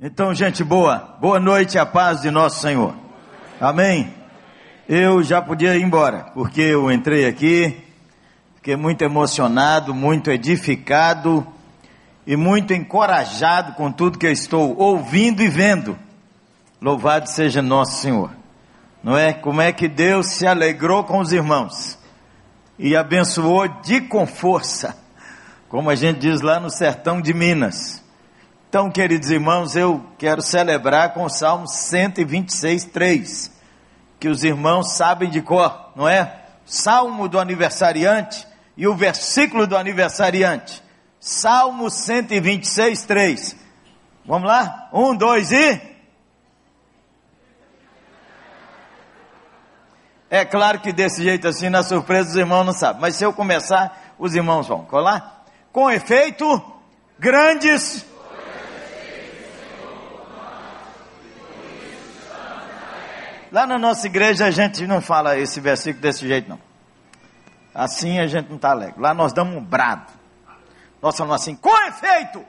Então, gente boa, boa noite, a paz de nosso Senhor. Amém? Eu já podia ir embora, porque eu entrei aqui, fiquei muito emocionado, muito edificado e muito encorajado com tudo que eu estou ouvindo e vendo. Louvado seja nosso Senhor. Não é? Como é que Deus se alegrou com os irmãos e abençoou de com força, como a gente diz lá no sertão de Minas. Então, queridos irmãos, eu quero celebrar com o Salmo 126, 3, que os irmãos sabem de cor, não é? Salmo do aniversariante e o versículo do aniversariante. Salmo 126, 3. Vamos lá? Um, dois e. É claro que desse jeito assim, na surpresa, os irmãos não sabem. Mas se eu começar, os irmãos vão. Colar? Com efeito, grandes Lá na nossa igreja a gente não fala esse versículo desse jeito, não. Assim a gente não está alegre. Lá nós damos um brado. Nós falamos assim: com efeito,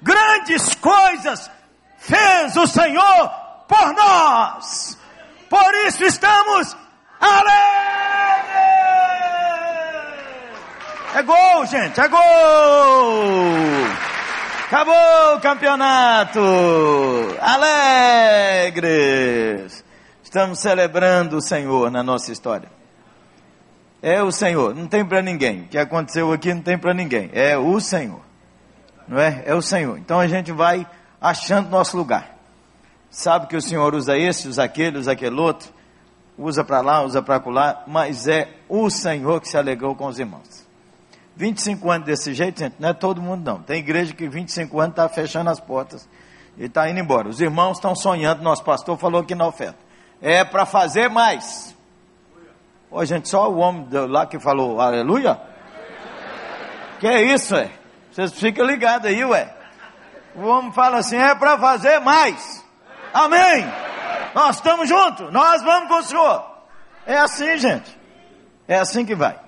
grandes coisas fez o Senhor por nós. Por isso estamos alegres. É gol, gente, é gol. Acabou o campeonato. Alegres. Estamos celebrando o Senhor na nossa história. É o Senhor, não tem para ninguém. O que aconteceu aqui não tem para ninguém. É o Senhor. Não é? É o Senhor. Então a gente vai achando nosso lugar. Sabe que o Senhor usa esse, usa aquele, usa aquele outro, usa para lá, usa para lá, mas é o Senhor que se alegrou com os irmãos. 25 anos desse jeito, gente, não é todo mundo não. Tem igreja que 25 anos está fechando as portas e está indo embora. Os irmãos estão sonhando, nosso pastor falou aqui na oferta é para fazer mais. Ô, gente, só o homem lá que falou aleluia? Que é isso, é? Vocês ficam ligados aí, ué. O homem fala assim, é para fazer mais. Amém. Nós estamos juntos, nós vamos com o Senhor. É assim, gente. É assim que vai.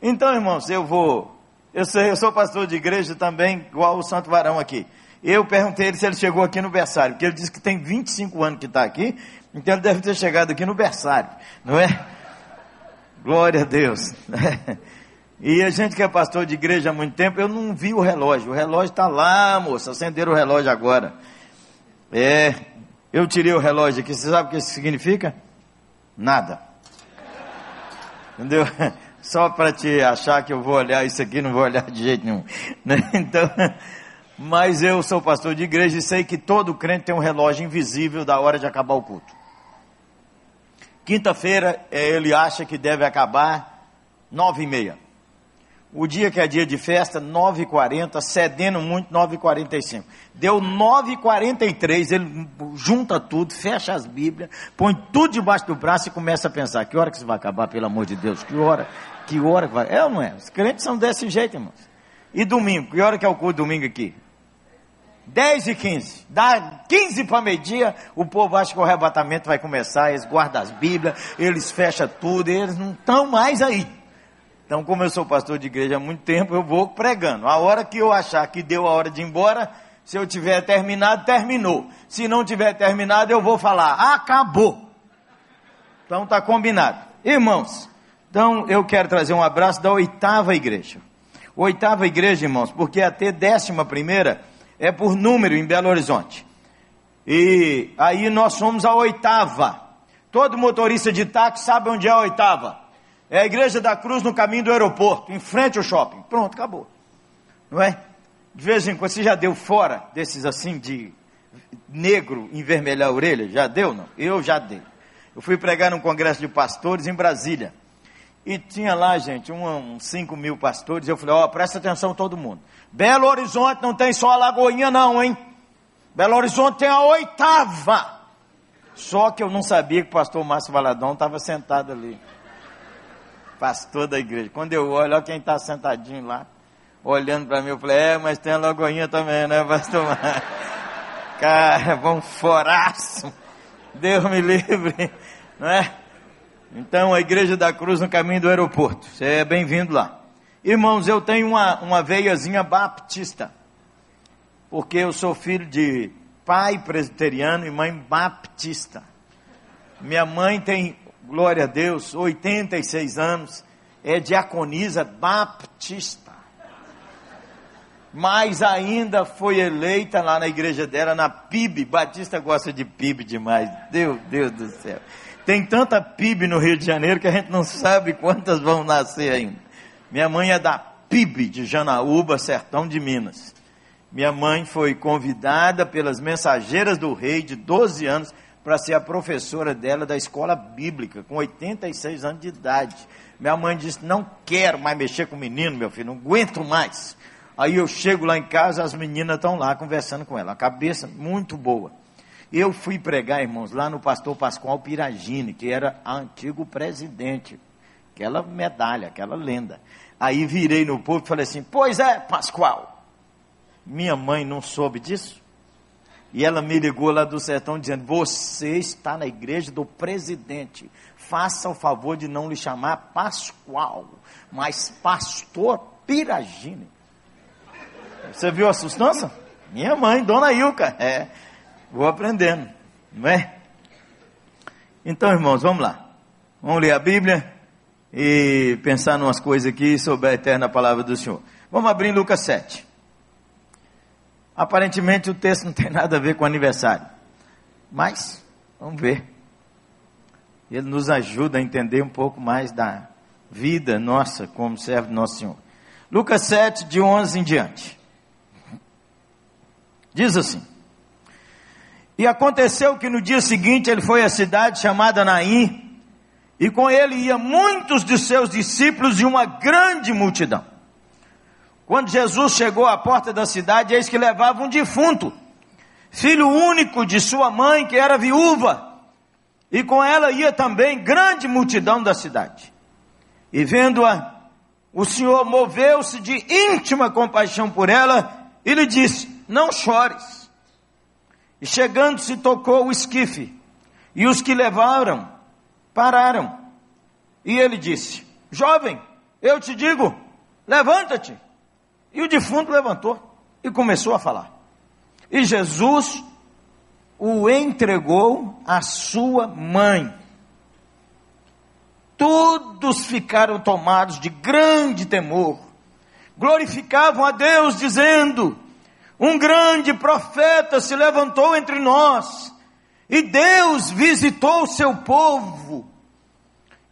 Então, irmãos, eu vou. Eu sei, eu sou pastor de igreja também, igual o Santo Varão aqui. Eu perguntei ele se ele chegou aqui no berçário, porque ele disse que tem 25 anos que está aqui, então ele deve ter chegado aqui no berçário, não é? Glória a Deus. E a gente que é pastor de igreja há muito tempo, eu não vi o relógio. O relógio está lá, moça. Acenderam o relógio agora. É, eu tirei o relógio aqui. Você sabe o que isso significa? Nada. Entendeu? Só para te achar que eu vou olhar isso aqui, não vou olhar de jeito nenhum. Né? Então, mas eu sou pastor de igreja e sei que todo crente tem um relógio invisível da hora de acabar o culto. Quinta-feira é, ele acha que deve acabar nove e meia. O dia que é dia de festa, nove e quarenta, cedendo muito, nove e quarenta e cinco. Deu nove e quarenta e três, ele junta tudo, fecha as bíblias, põe tudo debaixo do braço e começa a pensar, que hora que isso vai acabar, pelo amor de Deus, que hora, que hora que vai... É ou não é? Os crentes são desse jeito, irmãos. E domingo, que hora que é o culto domingo aqui? 10 e 15. Dá 15 para meio-dia, o povo acha que o arrebatamento vai começar, eles guardam as Bíblias, eles fecham tudo, eles não estão mais aí. Então, como eu sou pastor de igreja há muito tempo, eu vou pregando. A hora que eu achar que deu a hora de ir embora, se eu tiver terminado, terminou. Se não tiver terminado, eu vou falar, acabou. Então está combinado. Irmãos, então eu quero trazer um abraço da oitava igreja. Oitava igreja, irmãos, porque até décima primeira é por número em Belo Horizonte. E aí nós somos a oitava. Todo motorista de táxi sabe onde é a oitava. É a Igreja da Cruz no caminho do aeroporto, em frente ao shopping. Pronto, acabou. Não é? De vez em quando você já deu fora desses assim de negro envermelhar a orelha? Já deu, não? Eu já dei. Eu fui pregar num congresso de pastores em Brasília. E tinha lá, gente, uns 5 mil pastores. Eu falei, ó, oh, presta atenção todo mundo. Belo Horizonte não tem só a Lagoinha não, hein? Belo Horizonte tem a oitava. Só que eu não sabia que o pastor Márcio Valadão estava sentado ali. Pastor da igreja. Quando eu olho, olha quem está sentadinho lá, olhando para mim, eu falei, é, mas tem a Lagoinha também, né, pastor Márcio? Cara, vão foraço. Deus me livre, não é? Então, a Igreja da Cruz no caminho do aeroporto. Você é bem-vindo lá. Irmãos, eu tenho uma, uma veiazinha baptista. Porque eu sou filho de pai presbiteriano e mãe baptista. Minha mãe tem, glória a Deus, 86 anos, é diaconisa baptista. Mas ainda foi eleita lá na igreja dela, na PIB. Batista gosta de PIB demais. Deus, Deus do céu. Tem tanta PIB no Rio de Janeiro que a gente não sabe quantas vão nascer ainda. Minha mãe é da PIB de Janaúba, sertão de Minas. Minha mãe foi convidada pelas mensageiras do rei de 12 anos para ser a professora dela da escola bíblica, com 86 anos de idade. Minha mãe disse: Não quero mais mexer com o menino, meu filho, não aguento mais. Aí eu chego lá em casa, as meninas estão lá conversando com ela, a cabeça muito boa. Eu fui pregar, irmãos, lá no pastor Pascoal Piragini, que era antigo presidente, aquela medalha, aquela lenda. Aí virei no povo e falei assim: Pois é, Pascoal, minha mãe não soube disso. E ela me ligou lá do sertão dizendo: Você está na igreja do presidente. Faça o favor de não lhe chamar Pascoal, mas Pastor Piragine. Você viu a sustância? Minha mãe, Dona Ilka. É, vou aprendendo, não é? Então, irmãos, vamos lá. Vamos ler a Bíblia e pensar umas coisas aqui sobre a eterna palavra do Senhor. Vamos abrir em Lucas 7. Aparentemente o texto não tem nada a ver com aniversário. Mas, vamos ver. Ele nos ajuda a entender um pouco mais da vida nossa como servo do nosso Senhor. Lucas 7, de 11 em diante. Diz assim: E aconteceu que no dia seguinte ele foi à cidade chamada Naim, e com ele ia muitos de seus discípulos e uma grande multidão. Quando Jesus chegou à porta da cidade, eis que levava um defunto, filho único de sua mãe, que era viúva, e com ela ia também grande multidão da cidade. E vendo-a, o Senhor moveu-se de íntima compaixão por ela e lhe disse: Não chores. E chegando-se, tocou o esquife, e os que levaram pararam. E ele disse: Jovem, eu te digo, levanta-te. E o defunto levantou e começou a falar. E Jesus o entregou à sua mãe. Todos ficaram tomados de grande temor, glorificavam a Deus, dizendo: Um grande profeta se levantou entre nós, e Deus visitou o seu povo,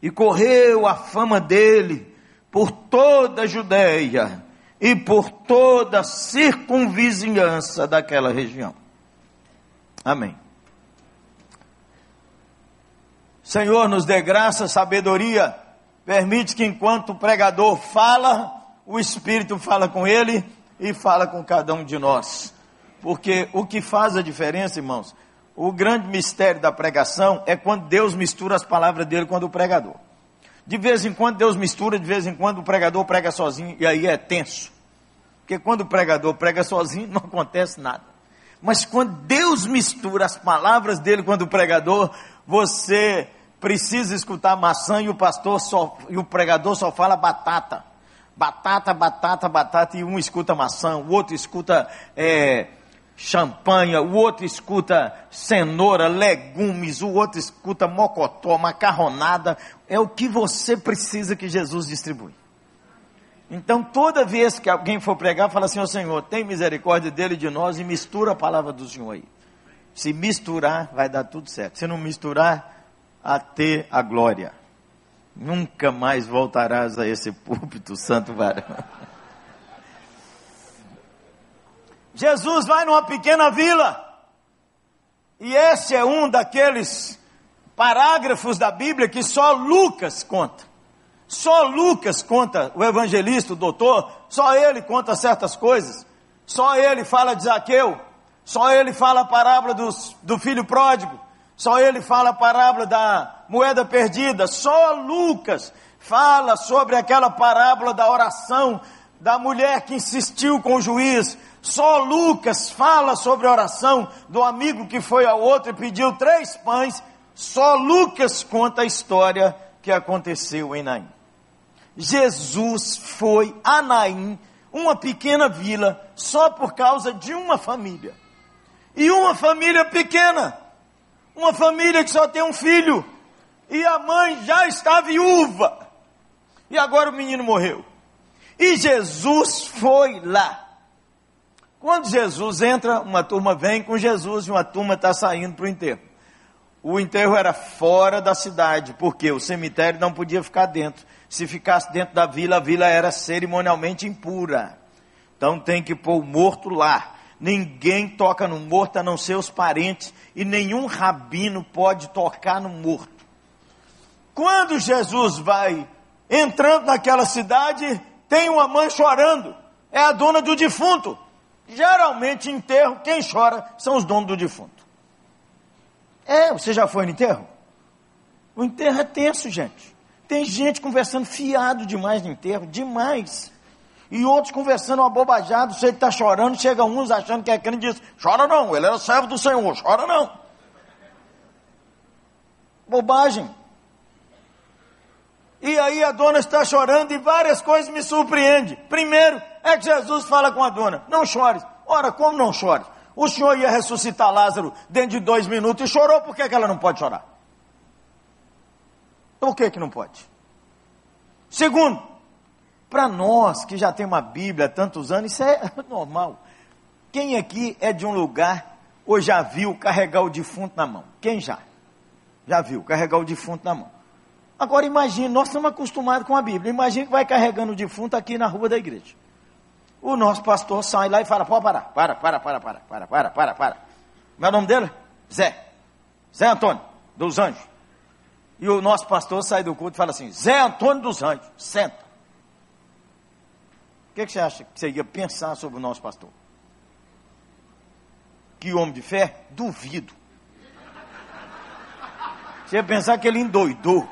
e correu a fama dele por toda a Judéia e por toda a circunvizinhança daquela região. Amém. Senhor, nos dê graça, sabedoria, permite que enquanto o pregador fala, o Espírito fala com ele e fala com cada um de nós. Porque o que faz a diferença, irmãos, o grande mistério da pregação é quando Deus mistura as palavras dele com o pregador. De vez em quando Deus mistura, de vez em quando o pregador prega sozinho e aí é tenso. Porque quando o pregador prega sozinho, não acontece nada. Mas quando Deus mistura as palavras dele quando o pregador, você precisa escutar maçã e o pastor só, e o pregador só fala batata. Batata, batata, batata, e um escuta maçã, o outro escuta é, champanhe, o outro escuta cenoura, legumes, o outro escuta mocotó, macarronada. É o que você precisa que Jesus distribui. Então, toda vez que alguém for pregar, fala assim: Ó oh, Senhor, tem misericórdia dele de nós e mistura a palavra do Senhor aí. Se misturar, vai dar tudo certo. Se não misturar, até a glória. Nunca mais voltarás a esse púlpito, santo varão. Jesus vai numa pequena vila. E esse é um daqueles parágrafos da Bíblia que só Lucas conta. Só Lucas conta, o evangelista, o doutor, só ele conta certas coisas. Só ele fala de Zaqueu. Só ele fala a parábola dos, do filho pródigo. Só ele fala a parábola da moeda perdida. Só Lucas fala sobre aquela parábola da oração da mulher que insistiu com o juiz. Só Lucas fala sobre a oração do amigo que foi ao outro e pediu três pães. Só Lucas conta a história que aconteceu em Naim. Jesus foi a Naim, uma pequena vila, só por causa de uma família. E uma família pequena, uma família que só tem um filho, e a mãe já está viúva, e agora o menino morreu. E Jesus foi lá. Quando Jesus entra, uma turma vem com Jesus e uma turma está saindo para o enterro. O enterro era fora da cidade, porque o cemitério não podia ficar dentro. Se ficasse dentro da vila, a vila era cerimonialmente impura. Então tem que pôr o morto lá. Ninguém toca no morto a não ser os parentes, e nenhum rabino pode tocar no morto. Quando Jesus vai entrando naquela cidade, tem uma mãe chorando, é a dona do defunto. Geralmente, enterro, quem chora são os donos do defunto. É, você já foi no enterro? O enterro é tenso, gente. Tem gente conversando fiado demais no enterro, demais. E outros conversando uma bobajada, você que está chorando, chega uns achando que é crente e diz, chora não, ele era servo do Senhor, chora não. Bobagem. E aí a dona está chorando e várias coisas me surpreendem. Primeiro, é que Jesus fala com a dona: Não chores. Ora, como não chores? O senhor ia ressuscitar Lázaro dentro de dois minutos e chorou, por que, que ela não pode chorar? Por que, que não pode? Segundo, para nós que já tem uma Bíblia há tantos anos, isso é normal. Quem aqui é de um lugar ou já viu carregar o defunto na mão? Quem já? Já viu carregar o defunto na mão? Agora imagine, nós estamos acostumados com a Bíblia. Imagine que vai carregando o defunto aqui na rua da igreja. O nosso pastor sai lá e fala: pode parar, para, para, para, para, para, para, para, para. Meu nome dele? Zé. Zé Antônio, dos Anjos. E o nosso pastor sai do culto e fala assim: Zé Antônio dos Anjos, senta. O que, que você acha que você ia pensar sobre o nosso pastor? Que homem de fé? Duvido. Você ia pensar que ele endoidou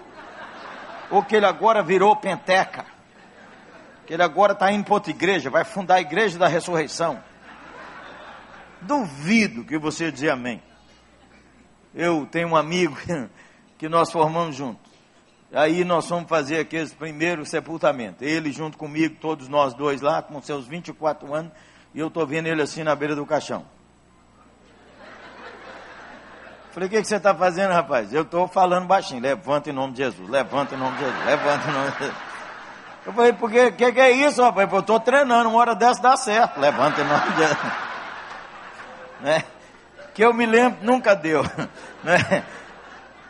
ou que ele agora virou penteca, que ele agora está indo para outra igreja, vai fundar a igreja da ressurreição. Duvido que você dizer amém. Eu tenho um amigo que nós formamos juntos. Aí nós fomos fazer aqueles primeiros sepultamentos. Ele junto comigo, todos nós dois lá, com seus 24 anos, e eu estou vendo ele assim na beira do caixão. Falei, o que, que você está fazendo, rapaz? Eu estou falando baixinho. Levanta em nome de Jesus, levanta em nome de Jesus, levanta em nome de Jesus. Eu falei, porque o que, que é isso, rapaz? Eu estou treinando, uma hora dessa dá certo. Levanta em nome de Jesus. Né? Que eu me lembro, nunca deu. Né?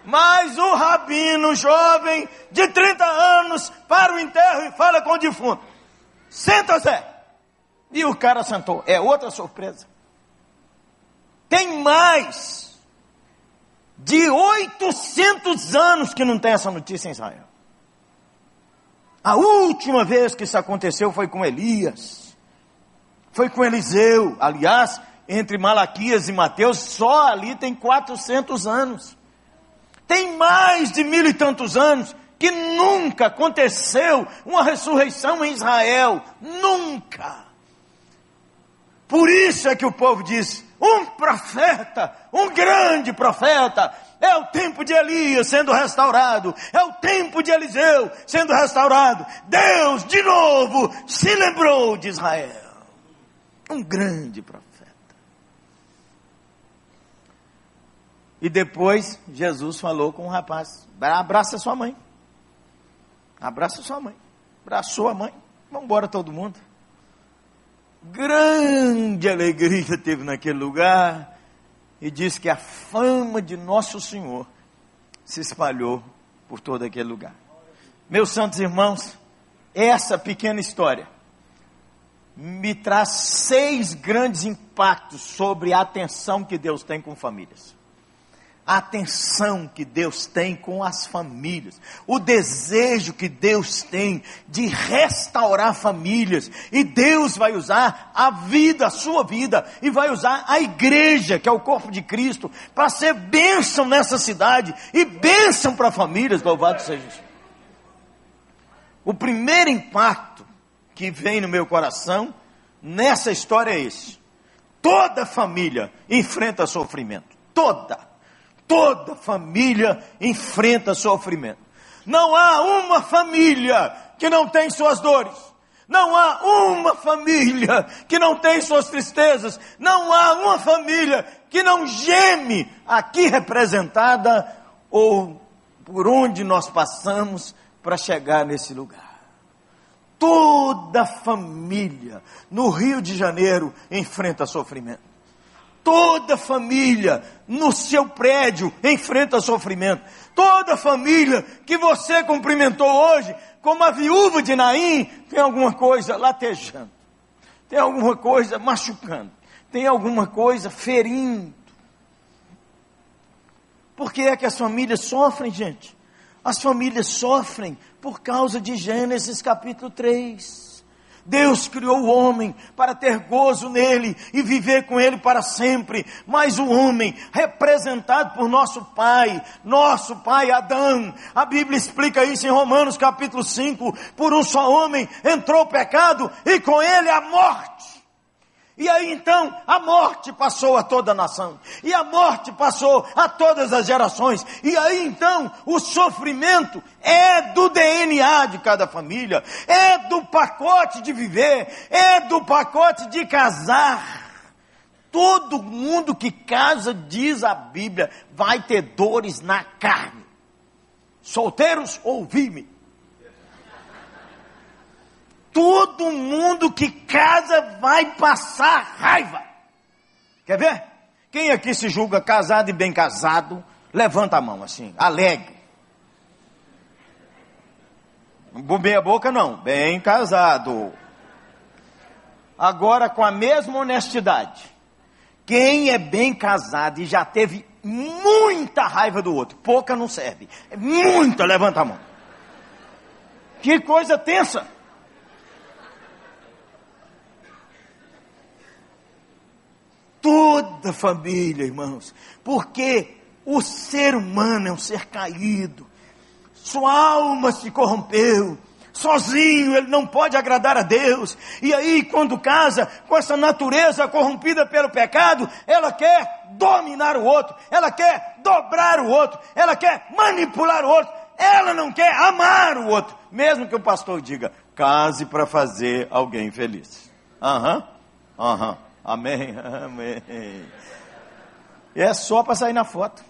Mas o rabino jovem de 30 anos para o enterro e fala com o defunto: Senta, Zé. E o cara sentou. É outra surpresa. Tem mais de 800 anos que não tem essa notícia em Israel. A última vez que isso aconteceu foi com Elias, foi com Eliseu. Aliás, entre Malaquias e Mateus, só ali tem 400 anos. Tem mais de mil e tantos anos que nunca aconteceu uma ressurreição em Israel. Nunca. Por isso é que o povo diz: um profeta, um grande profeta. É o tempo de Elias sendo restaurado, é o tempo de Eliseu sendo restaurado. Deus, de novo, se lembrou de Israel. Um grande profeta. E depois Jesus falou com o rapaz: abraça sua mãe. Abraça sua mãe. Abraçou a mãe. Vamos embora todo mundo grande alegria teve naquele lugar e diz que a fama de Nosso Senhor se espalhou por todo aquele lugar. Meus santos irmãos, essa pequena história me traz seis grandes impactos sobre a atenção que Deus tem com famílias a atenção que Deus tem com as famílias, o desejo que Deus tem de restaurar famílias, e Deus vai usar a vida, a sua vida, e vai usar a igreja, que é o corpo de Cristo, para ser bênção nessa cidade e bênção para famílias, louvado seja Jesus. O primeiro impacto que vem no meu coração nessa história é esse: toda família enfrenta sofrimento, toda Toda família enfrenta sofrimento. Não há uma família que não tem suas dores. Não há uma família que não tem suas tristezas. Não há uma família que não geme, aqui representada, ou por onde nós passamos para chegar nesse lugar. Toda família no Rio de Janeiro enfrenta sofrimento. Toda família no seu prédio enfrenta sofrimento. Toda família que você cumprimentou hoje, como a viúva de Naim, tem alguma coisa latejando, tem alguma coisa machucando, tem alguma coisa ferindo. Por que é que as famílias sofrem, gente? As famílias sofrem por causa de Gênesis capítulo 3. Deus criou o homem para ter gozo nele e viver com ele para sempre. Mas o homem, representado por nosso pai, nosso pai Adão, a Bíblia explica isso em Romanos capítulo 5: por um só homem entrou o pecado e com ele a morte. E aí então a morte passou a toda a nação, e a morte passou a todas as gerações, e aí então o sofrimento é do DNA de cada família, é do pacote de viver, é do pacote de casar. Todo mundo que casa, diz a Bíblia, vai ter dores na carne. Solteiros, ouvi-me. Todo mundo que casa vai passar raiva. Quer ver? Quem aqui se julga casado e bem casado, levanta a mão assim, alegre. Bobei a boca não, bem casado. Agora com a mesma honestidade. Quem é bem casado e já teve muita raiva do outro, pouca não serve. Muita, levanta a mão. Que coisa tensa. Toda família, irmãos, porque o ser humano é um ser caído, sua alma se corrompeu, sozinho ele não pode agradar a Deus, e aí quando casa com essa natureza corrompida pelo pecado, ela quer dominar o outro, ela quer dobrar o outro, ela quer manipular o outro, ela não quer amar o outro, mesmo que o pastor diga, case para fazer alguém feliz. Aham, uhum, aham. Uhum. Amém, amém. É só para sair na foto.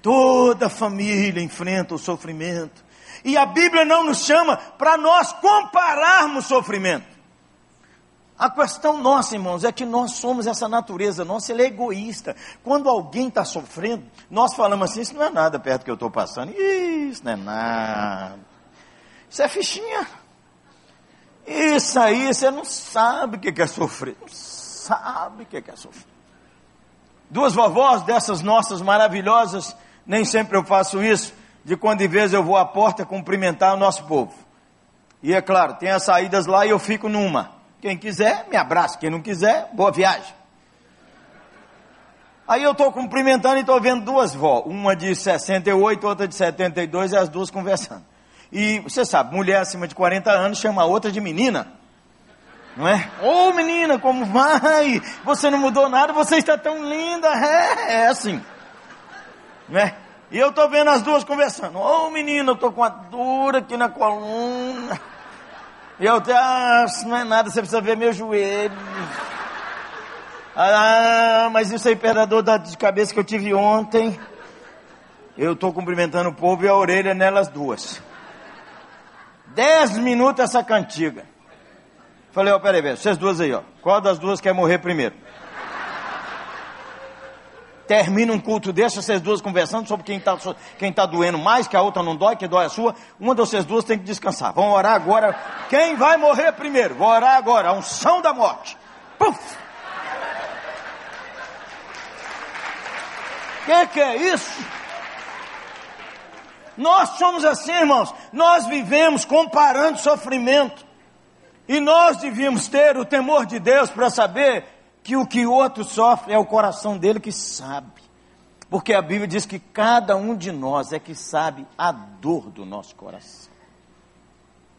Toda família enfrenta o sofrimento. E a Bíblia não nos chama para nós compararmos sofrimento. A questão nossa, irmãos, é que nós somos essa natureza nossa, ele é egoísta. Quando alguém está sofrendo, nós falamos assim: Isso não é nada perto que eu estou passando. Isso não é nada. Isso é fichinha. Isso aí você não sabe o que é sofrer. Não sabe o que é sofrer. Duas vovós dessas nossas maravilhosas, nem sempre eu faço isso, de quando em vez eu vou à porta cumprimentar o nosso povo. E é claro, tem as saídas lá e eu fico numa. Quem quiser, me abraça. Quem não quiser, boa viagem. Aí eu estou cumprimentando e estou vendo duas vó, uma de 68, outra de 72, e as duas conversando. E você sabe, mulher acima de 40 anos chama a outra de menina. Não é? Ô oh, menina, como vai? Você não mudou nada, você está tão linda. É, é assim. Não é? E eu estou vendo as duas conversando. Ô oh, menina, eu estou com a dor aqui na coluna. E eu até, ah, não é nada, você precisa ver meu joelho. Ah, mas isso aí perde a dor de cabeça que eu tive ontem. Eu estou cumprimentando o povo e a orelha nelas duas. Dez minutos essa cantiga. Falei, ó, oh, peraí, vocês duas aí, ó. Qual das duas quer morrer primeiro? Termina um culto desse, vocês duas conversando sobre quem está quem tá doendo mais, que a outra não dói, que dói a sua. Uma de vocês duas tem que descansar. Vamos orar agora. Quem vai morrer primeiro? Vou orar agora. A unção da morte. Puf! Que que é isso? Nós somos assim, irmãos. Nós vivemos comparando sofrimento. E nós devíamos ter o temor de Deus para saber que o que o outro sofre é o coração dele que sabe. Porque a Bíblia diz que cada um de nós é que sabe a dor do nosso coração.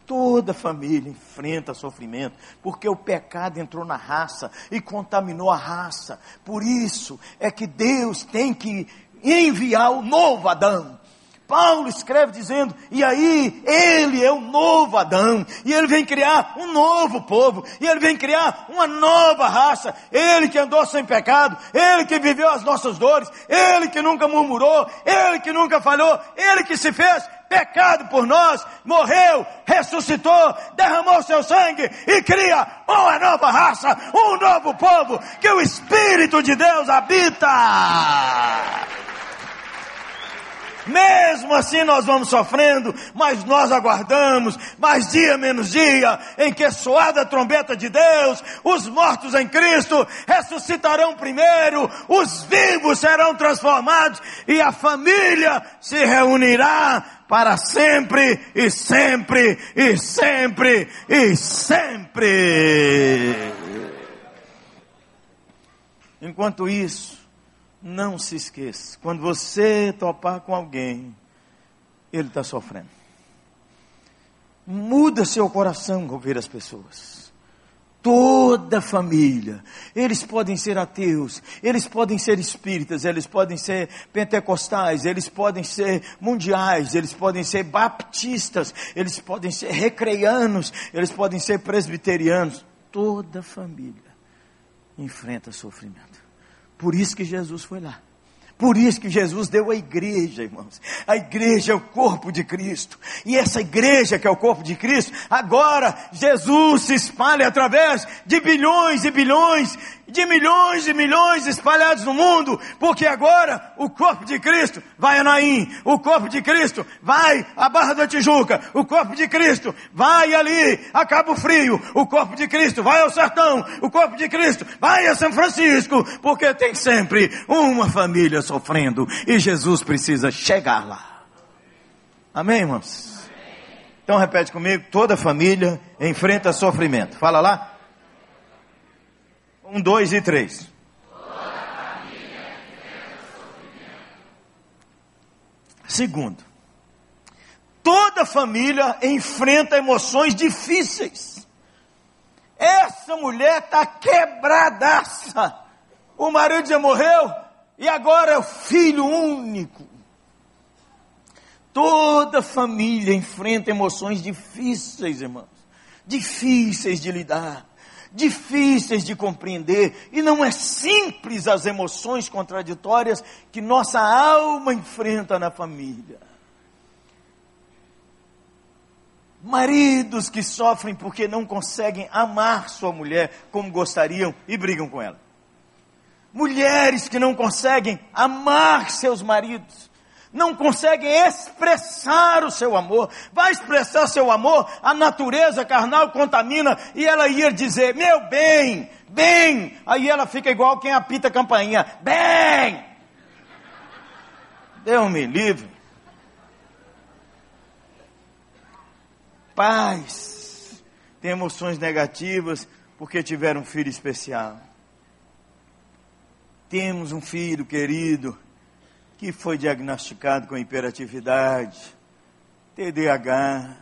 Toda família enfrenta sofrimento, porque o pecado entrou na raça e contaminou a raça. Por isso é que Deus tem que enviar o novo Adão Paulo escreve dizendo: e aí, ele é o novo Adão, e ele vem criar um novo povo, e ele vem criar uma nova raça. Ele que andou sem pecado, ele que viveu as nossas dores, ele que nunca murmurou, ele que nunca falhou, ele que se fez pecado por nós, morreu, ressuscitou, derramou seu sangue e cria uma nova raça, um novo povo que o Espírito de Deus habita. Mesmo assim nós vamos sofrendo, mas nós aguardamos, mais dia menos dia, em que soada a trombeta de Deus, os mortos em Cristo ressuscitarão primeiro, os vivos serão transformados e a família se reunirá para sempre e sempre e sempre e sempre. Enquanto isso, não se esqueça, quando você topar com alguém, ele está sofrendo. Muda seu coração ao ver as pessoas. Toda família, eles podem ser ateus, eles podem ser espíritas, eles podem ser pentecostais, eles podem ser mundiais, eles podem ser baptistas, eles podem ser recreianos, eles podem ser presbiterianos. Toda família enfrenta sofrimento. Por isso que Jesus foi lá. Por isso que Jesus deu a igreja, irmãos. A igreja é o corpo de Cristo. E essa igreja que é o corpo de Cristo, agora Jesus se espalha através de bilhões e bilhões de milhões e milhões espalhados no mundo, porque agora o corpo de Cristo vai a Naim, o corpo de Cristo vai à Barra da Tijuca, o corpo de Cristo vai ali a Cabo Frio, o corpo de Cristo vai ao Sertão, o corpo de Cristo vai a São Francisco, porque tem sempre uma família sofrendo e Jesus precisa chegar lá. Amém, irmãos? Então repete comigo, toda família enfrenta sofrimento. Fala lá. Um, dois e três. Segundo, toda família enfrenta emoções difíceis. Essa mulher está quebradaça. O marido já morreu e agora é o filho único. Toda família enfrenta emoções difíceis, irmãos. Difíceis de lidar difíceis de compreender, e não é simples as emoções contraditórias que nossa alma enfrenta na família. Maridos que sofrem porque não conseguem amar sua mulher como gostariam e brigam com ela. Mulheres que não conseguem amar seus maridos não consegue expressar o seu amor. Vai expressar seu amor, a natureza carnal contamina e ela ia dizer: Meu bem, bem. Aí ela fica igual quem apita a campainha: Bem. Deu-me livre. Pais têm emoções negativas porque tiveram um filho especial. Temos um filho querido que foi diagnosticado com hiperatividade, TDAH,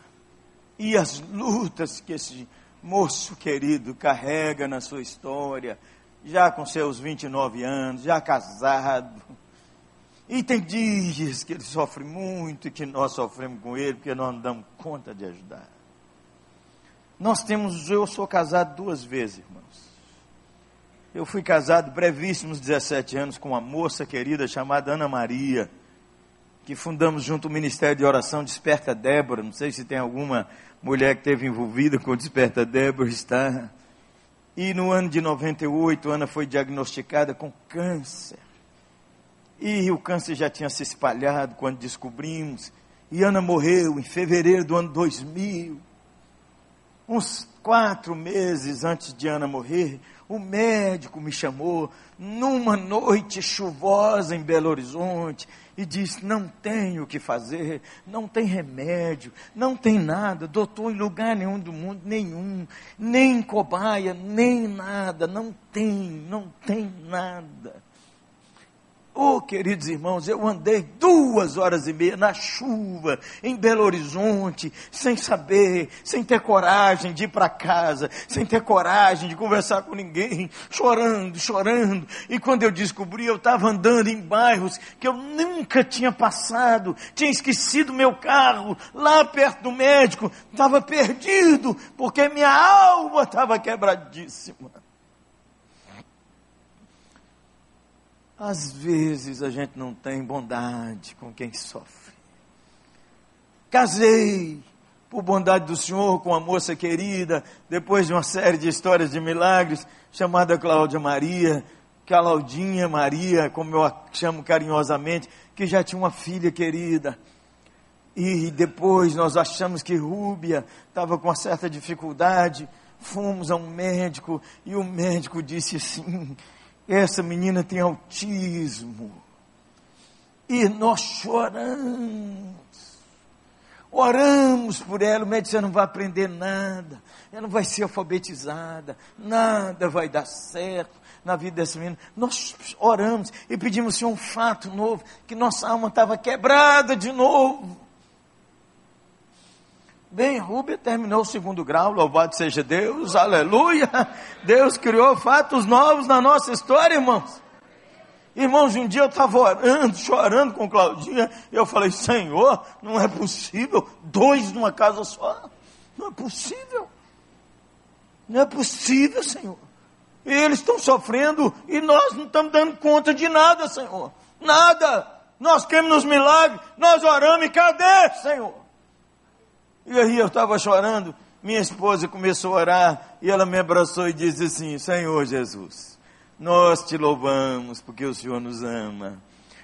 e as lutas que esse moço querido carrega na sua história, já com seus 29 anos, já casado. E tem dias que ele sofre muito e que nós sofremos com ele, porque nós não damos conta de ajudar. Nós temos, eu sou casado duas vezes, irmãos. Eu fui casado brevíssimos 17 anos com uma moça querida chamada Ana Maria, que fundamos junto o Ministério de Oração Desperta Débora. Não sei se tem alguma mulher que esteve envolvida com Desperta Débora, está. E no ano de 98, Ana foi diagnosticada com câncer. E o câncer já tinha se espalhado quando descobrimos. E Ana morreu em fevereiro do ano 2000. Uns quatro meses antes de Ana morrer, o médico me chamou numa noite chuvosa em Belo Horizonte e disse: Não tem o que fazer, não tem remédio, não tem nada, doutor, em lugar nenhum do mundo, nenhum, nem cobaia, nem nada, não tem, não tem nada. Oh, queridos irmãos, eu andei duas horas e meia na chuva, em Belo Horizonte, sem saber, sem ter coragem de ir para casa, sem ter coragem de conversar com ninguém, chorando, chorando. E quando eu descobri, eu estava andando em bairros que eu nunca tinha passado, tinha esquecido meu carro lá perto do médico, estava perdido, porque minha alma estava quebradíssima. Às vezes a gente não tem bondade com quem sofre. Casei por bondade do Senhor com uma moça querida, depois de uma série de histórias de milagres, chamada Cláudia Maria, Claudinha Maria, como eu a chamo carinhosamente, que já tinha uma filha querida. E depois nós achamos que Rúbia estava com uma certa dificuldade. Fomos a um médico e o médico disse assim: essa menina tem autismo. E nós choramos. Oramos por ela, o médico não vai aprender nada, ela não vai ser alfabetizada, nada vai dar certo na vida dessa menina. Nós oramos e pedimos Senhor um fato novo, que nossa alma estava quebrada de novo. Bem, Rubia terminou o segundo grau, louvado seja Deus, aleluia. Deus criou fatos novos na nossa história, irmãos. Irmãos, um dia eu estava orando, chorando com Claudinha, e eu falei, Senhor, não é possível, dois numa casa só. Não é possível. Não é possível, Senhor. Eles estão sofrendo e nós não estamos dando conta de nada, Senhor. Nada. Nós queremos nos milagres, nós oramos e cadê, Senhor? E aí eu estava chorando, minha esposa começou a orar e ela me abraçou e disse assim: Senhor Jesus, nós te louvamos porque o Senhor nos ama.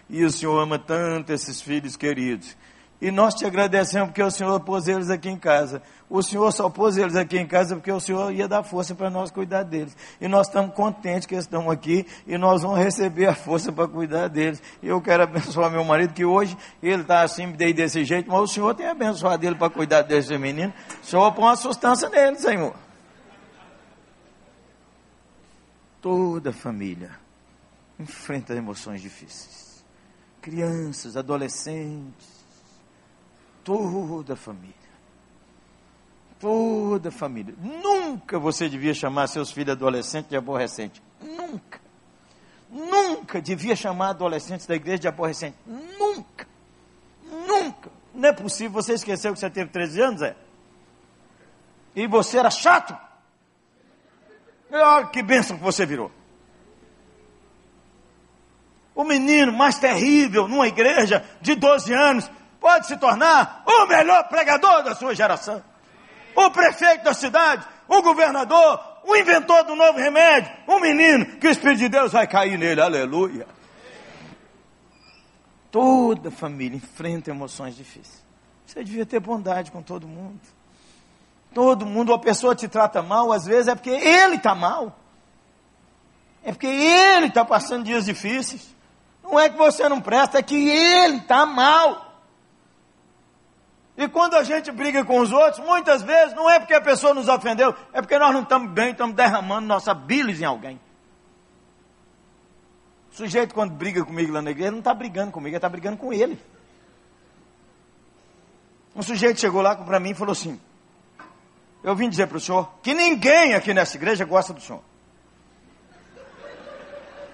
E o Senhor ama tanto esses filhos queridos. E nós te agradecemos porque o Senhor pôs eles aqui em casa. O Senhor só pôs eles aqui em casa porque o Senhor ia dar força para nós cuidar deles. E nós estamos contentes que eles estão aqui e nós vamos receber a força para cuidar deles. E eu quero abençoar meu marido, que hoje ele está assim, desse jeito, mas o Senhor tem abençoado ele para cuidar desse menino. O Senhor põe uma sustância nele, Senhor. Toda família enfrenta emoções difíceis. Crianças, adolescentes, toda a família. Toda a família. Nunca você devia chamar seus filhos adolescentes de aborrecente. Nunca. Nunca devia chamar adolescentes da igreja de aborrecente. Nunca. Nunca. Não é possível. Você esqueceu que você teve 13 anos, é? E você era chato? Olha que bênção que você virou. O menino mais terrível numa igreja de 12 anos pode se tornar o melhor pregador da sua geração. O prefeito da cidade, o governador, o inventor do novo remédio, um menino que o Espírito de Deus vai cair nele, aleluia. Toda família enfrenta emoções difíceis. Você devia ter bondade com todo mundo. Todo mundo, uma pessoa te trata mal, às vezes é porque ele está mal. É porque ele está passando dias difíceis. Não é que você não presta, é que ele está mal. E quando a gente briga com os outros, muitas vezes não é porque a pessoa nos ofendeu, é porque nós não estamos bem, estamos derramando nossa bilis em alguém. O sujeito, quando briga comigo lá na igreja, não está brigando comigo, ele está brigando com ele. Um sujeito chegou lá para mim e falou assim: Eu vim dizer para o senhor que ninguém aqui nessa igreja gosta do senhor.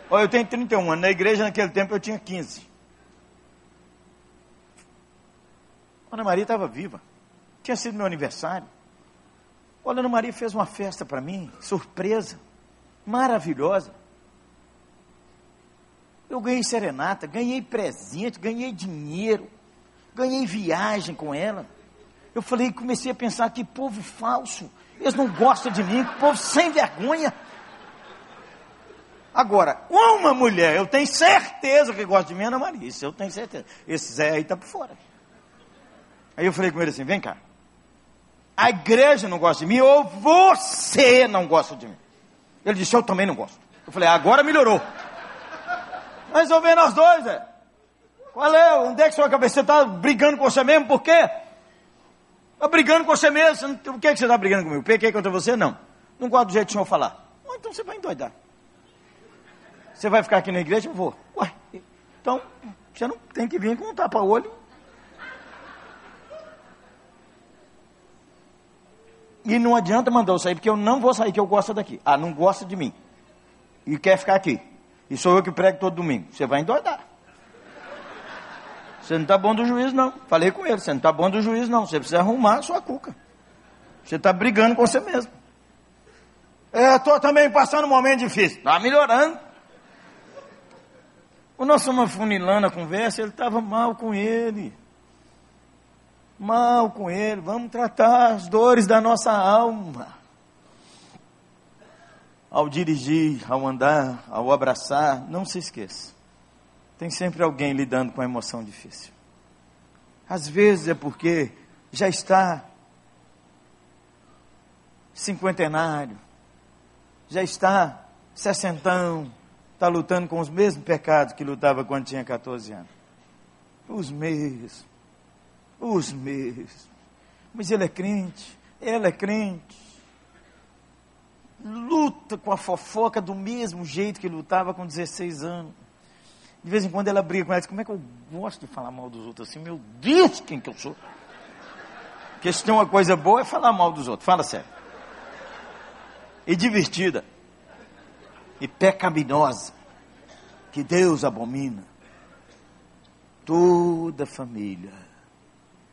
Olha, eu tenho 31 anos, na igreja naquele tempo eu tinha 15. Ana Maria estava viva. Tinha sido meu aniversário. Olha, Ana Maria fez uma festa para mim, surpresa, maravilhosa. Eu ganhei serenata, ganhei presente, ganhei dinheiro, ganhei viagem com ela. Eu falei, comecei a pensar que povo falso, eles não gostam de mim, povo sem vergonha. Agora, uma mulher, eu tenho certeza que gosta de mim, Ana Maria, isso eu tenho certeza. Esse Zé aí está por fora. Aí eu falei com ele assim: vem cá. A igreja não gosta de mim ou você não gosta de mim? Ele disse: eu também não gosto. Eu falei: agora melhorou. Resolver nós dois, é. Qual é? Onde é que sua cabeça está brigando com você mesmo? Por quê? Está brigando com você mesmo. Por que, que você está brigando comigo? Pequei contra você? Não. Não gosto do jeito que o senhor falar. então você vai endoidar. Você vai ficar aqui na igreja? Eu vou. Ué, Então, você não tem que vir com um tapa-olho. E não adianta mandar eu sair, porque eu não vou sair, que eu gosto daqui. Ah, não gosta de mim. E quer ficar aqui. E sou eu que prego todo domingo. Você vai endoidar. Você não está bom do juízo, não. Falei com ele, você não está bom do juízo, não. Você precisa arrumar a sua cuca. Você está brigando com você mesmo. É, estou também passando um momento difícil. Está melhorando. Nós estamos funilando a conversa, ele estava mal com ele. Mal com ele. Vamos tratar as dores da nossa alma. Ao dirigir, ao andar, ao abraçar, não se esqueça. Tem sempre alguém lidando com a emoção difícil. Às vezes é porque já está cinquentenário, já está sessentão, está lutando com os mesmos pecados que lutava quando tinha 14 anos. Os mesmos, os mesmos. Mas ele é crente, ela é crente. Luta com a fofoca do mesmo jeito que lutava com 16 anos. De vez em quando ela briga com ela, diz, como é que eu gosto de falar mal dos outros assim? Meu Deus, quem que eu sou? Porque se tem uma coisa boa é falar mal dos outros, fala sério. E divertida. E pecaminosa. Que Deus abomina. Toda família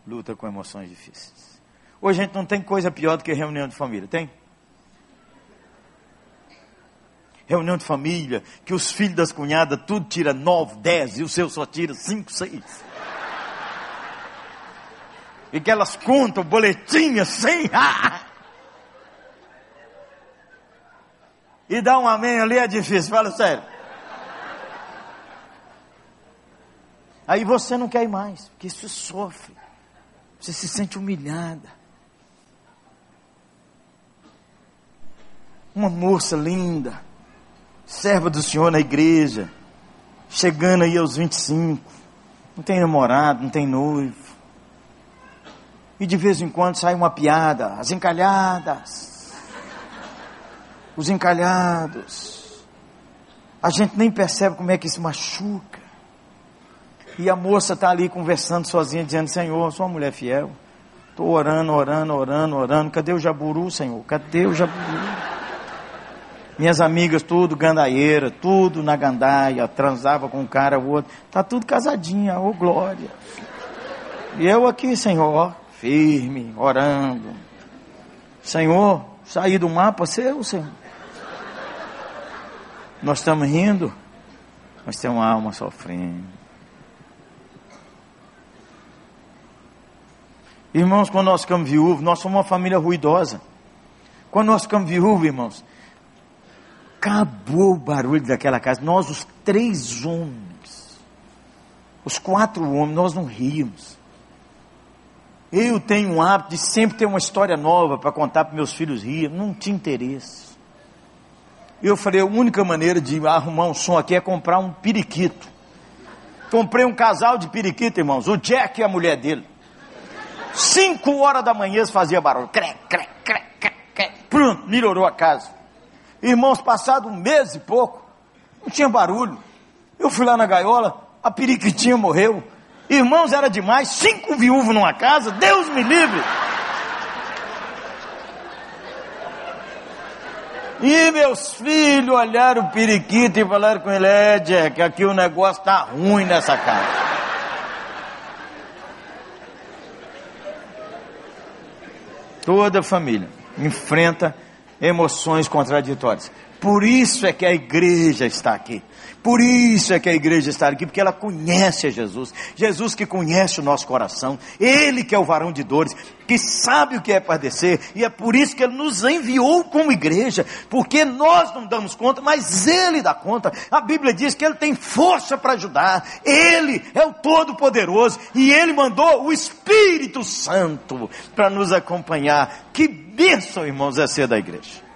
luta com emoções difíceis. Hoje a gente não tem coisa pior do que reunião de família, tem? reunião de família, que os filhos das cunhadas tudo tira nove, dez e o seu só tira cinco, seis. E que elas contam boletim assim. e dá um amém ali é difícil, fala sério. Aí você não quer ir mais, porque isso sofre. Você se sente humilhada. Uma moça linda, serva do Senhor na igreja, chegando aí aos 25, não tem namorado, não tem noivo. E de vez em quando sai uma piada, as encalhadas, os encalhados. A gente nem percebe como é que isso machuca. E a moça está ali conversando sozinha, dizendo: Senhor, sou uma mulher fiel. Estou orando, orando, orando, orando. Cadê o jaburu, Senhor? Cadê o jaburu? Minhas amigas, tudo gandaieira, tudo na gandaia, transava com um cara ou outro. Tá tudo casadinha, ô glória. E eu aqui, Senhor, firme, orando. Senhor, sair do mapa seu, Senhor. Nós estamos rindo, mas tem uma alma sofrendo. Irmãos, quando nós ficamos viúvos, nós somos uma família ruidosa. Quando nós ficamos viúvos, irmãos, Acabou o barulho daquela casa. Nós, os três homens, os quatro homens, nós não ríamos. Eu tenho um hábito de sempre ter uma história nova para contar para meus filhos rir. Não tinha interesse. Eu falei, a única maneira de arrumar um som aqui é comprar um periquito. Comprei um casal de periquito, irmãos. O Jack e a mulher dele. Cinco horas da manhã fazia barulho. Crec, crec, crec, crec, crec. Pronto, melhorou a casa. Irmãos, passado um mês e pouco, não tinha barulho. Eu fui lá na gaiola, a periquitinha morreu. Irmãos, era demais, cinco viúvos numa casa, Deus me livre. E meus filhos olharam o periquito e falaram com ele, é Jack, aqui o negócio tá ruim nessa casa. Toda família enfrenta emoções contraditórias. Por isso é que a igreja está aqui. Por isso é que a igreja está aqui, porque ela conhece a Jesus. Jesus que conhece o nosso coração. Ele que é o varão de dores, que sabe o que é padecer. E é por isso que ele nos enviou como igreja. Porque nós não damos conta, mas ele dá conta. A Bíblia diz que ele tem força para ajudar. Ele é o Todo-Poderoso. E ele mandou o Espírito Santo para nos acompanhar. Que bênção, irmãos, é ser da igreja.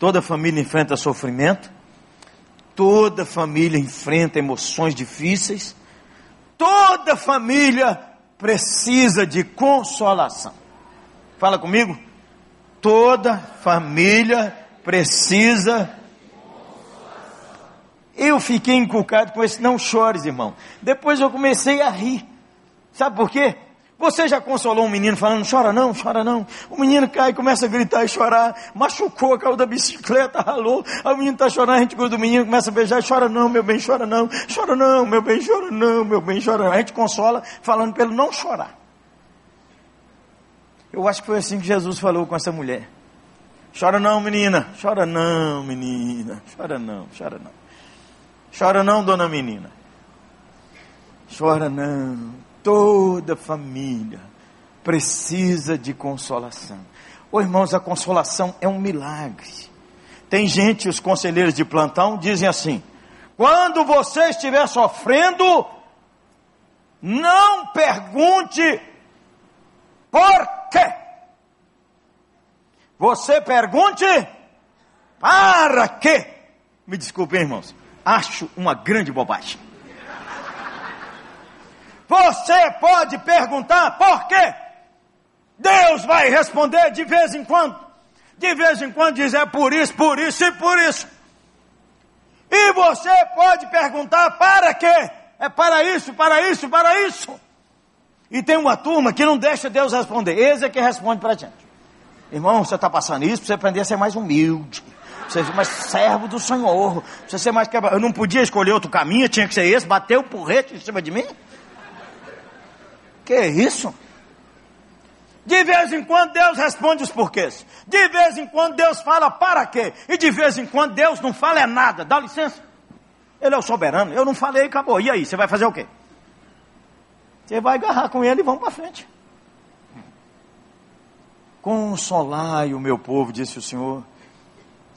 Toda família enfrenta sofrimento Toda família enfrenta emoções difíceis. Toda família precisa de consolação. Fala comigo. Toda família precisa. Eu fiquei inculcado com esse não chores, irmão. Depois eu comecei a rir. Sabe por quê? Você já consolou um menino falando, chora não, chora não. O menino cai, começa a gritar e chorar, machucou, caiu da bicicleta, ralou. O menino está chorando, a gente cuida do menino, começa a beijar, chora não, meu bem, chora não, chora não, meu bem, chora não, meu bem, chora não. A gente consola falando ele não chorar. Eu acho que foi assim que Jesus falou com essa mulher. Chora não, menina, chora não, menina, chora não, chora não. Chora não, dona menina. Chora não toda família precisa de consolação. Ô oh, irmãos, a consolação é um milagre. Tem gente, os conselheiros de plantão dizem assim: quando você estiver sofrendo, não pergunte por quê. Você pergunte para quê. Me desculpem, irmãos. Acho uma grande bobagem. Você pode perguntar por quê? Deus vai responder de vez em quando. De vez em quando dizer é por isso, por isso e por isso. E você pode perguntar para quê? É para isso, para isso, para isso. E tem uma turma que não deixa Deus responder. Esse é que responde para a gente. Irmão, você está passando isso para você aprender a ser mais humilde. Você ser mais servo do Senhor. Você ser mais quebra. Eu não podia escolher outro caminho, tinha que ser esse. Bateu o porrete em cima de mim. Que é isso? De vez em quando Deus responde os porquês. De vez em quando Deus fala para quê. E de vez em quando Deus não fala é nada. Dá licença. Ele é o soberano. Eu não falei, acabou. E aí, você vai fazer o quê? Você vai agarrar com ele e vamos para frente. Consolai o meu povo, disse o Senhor.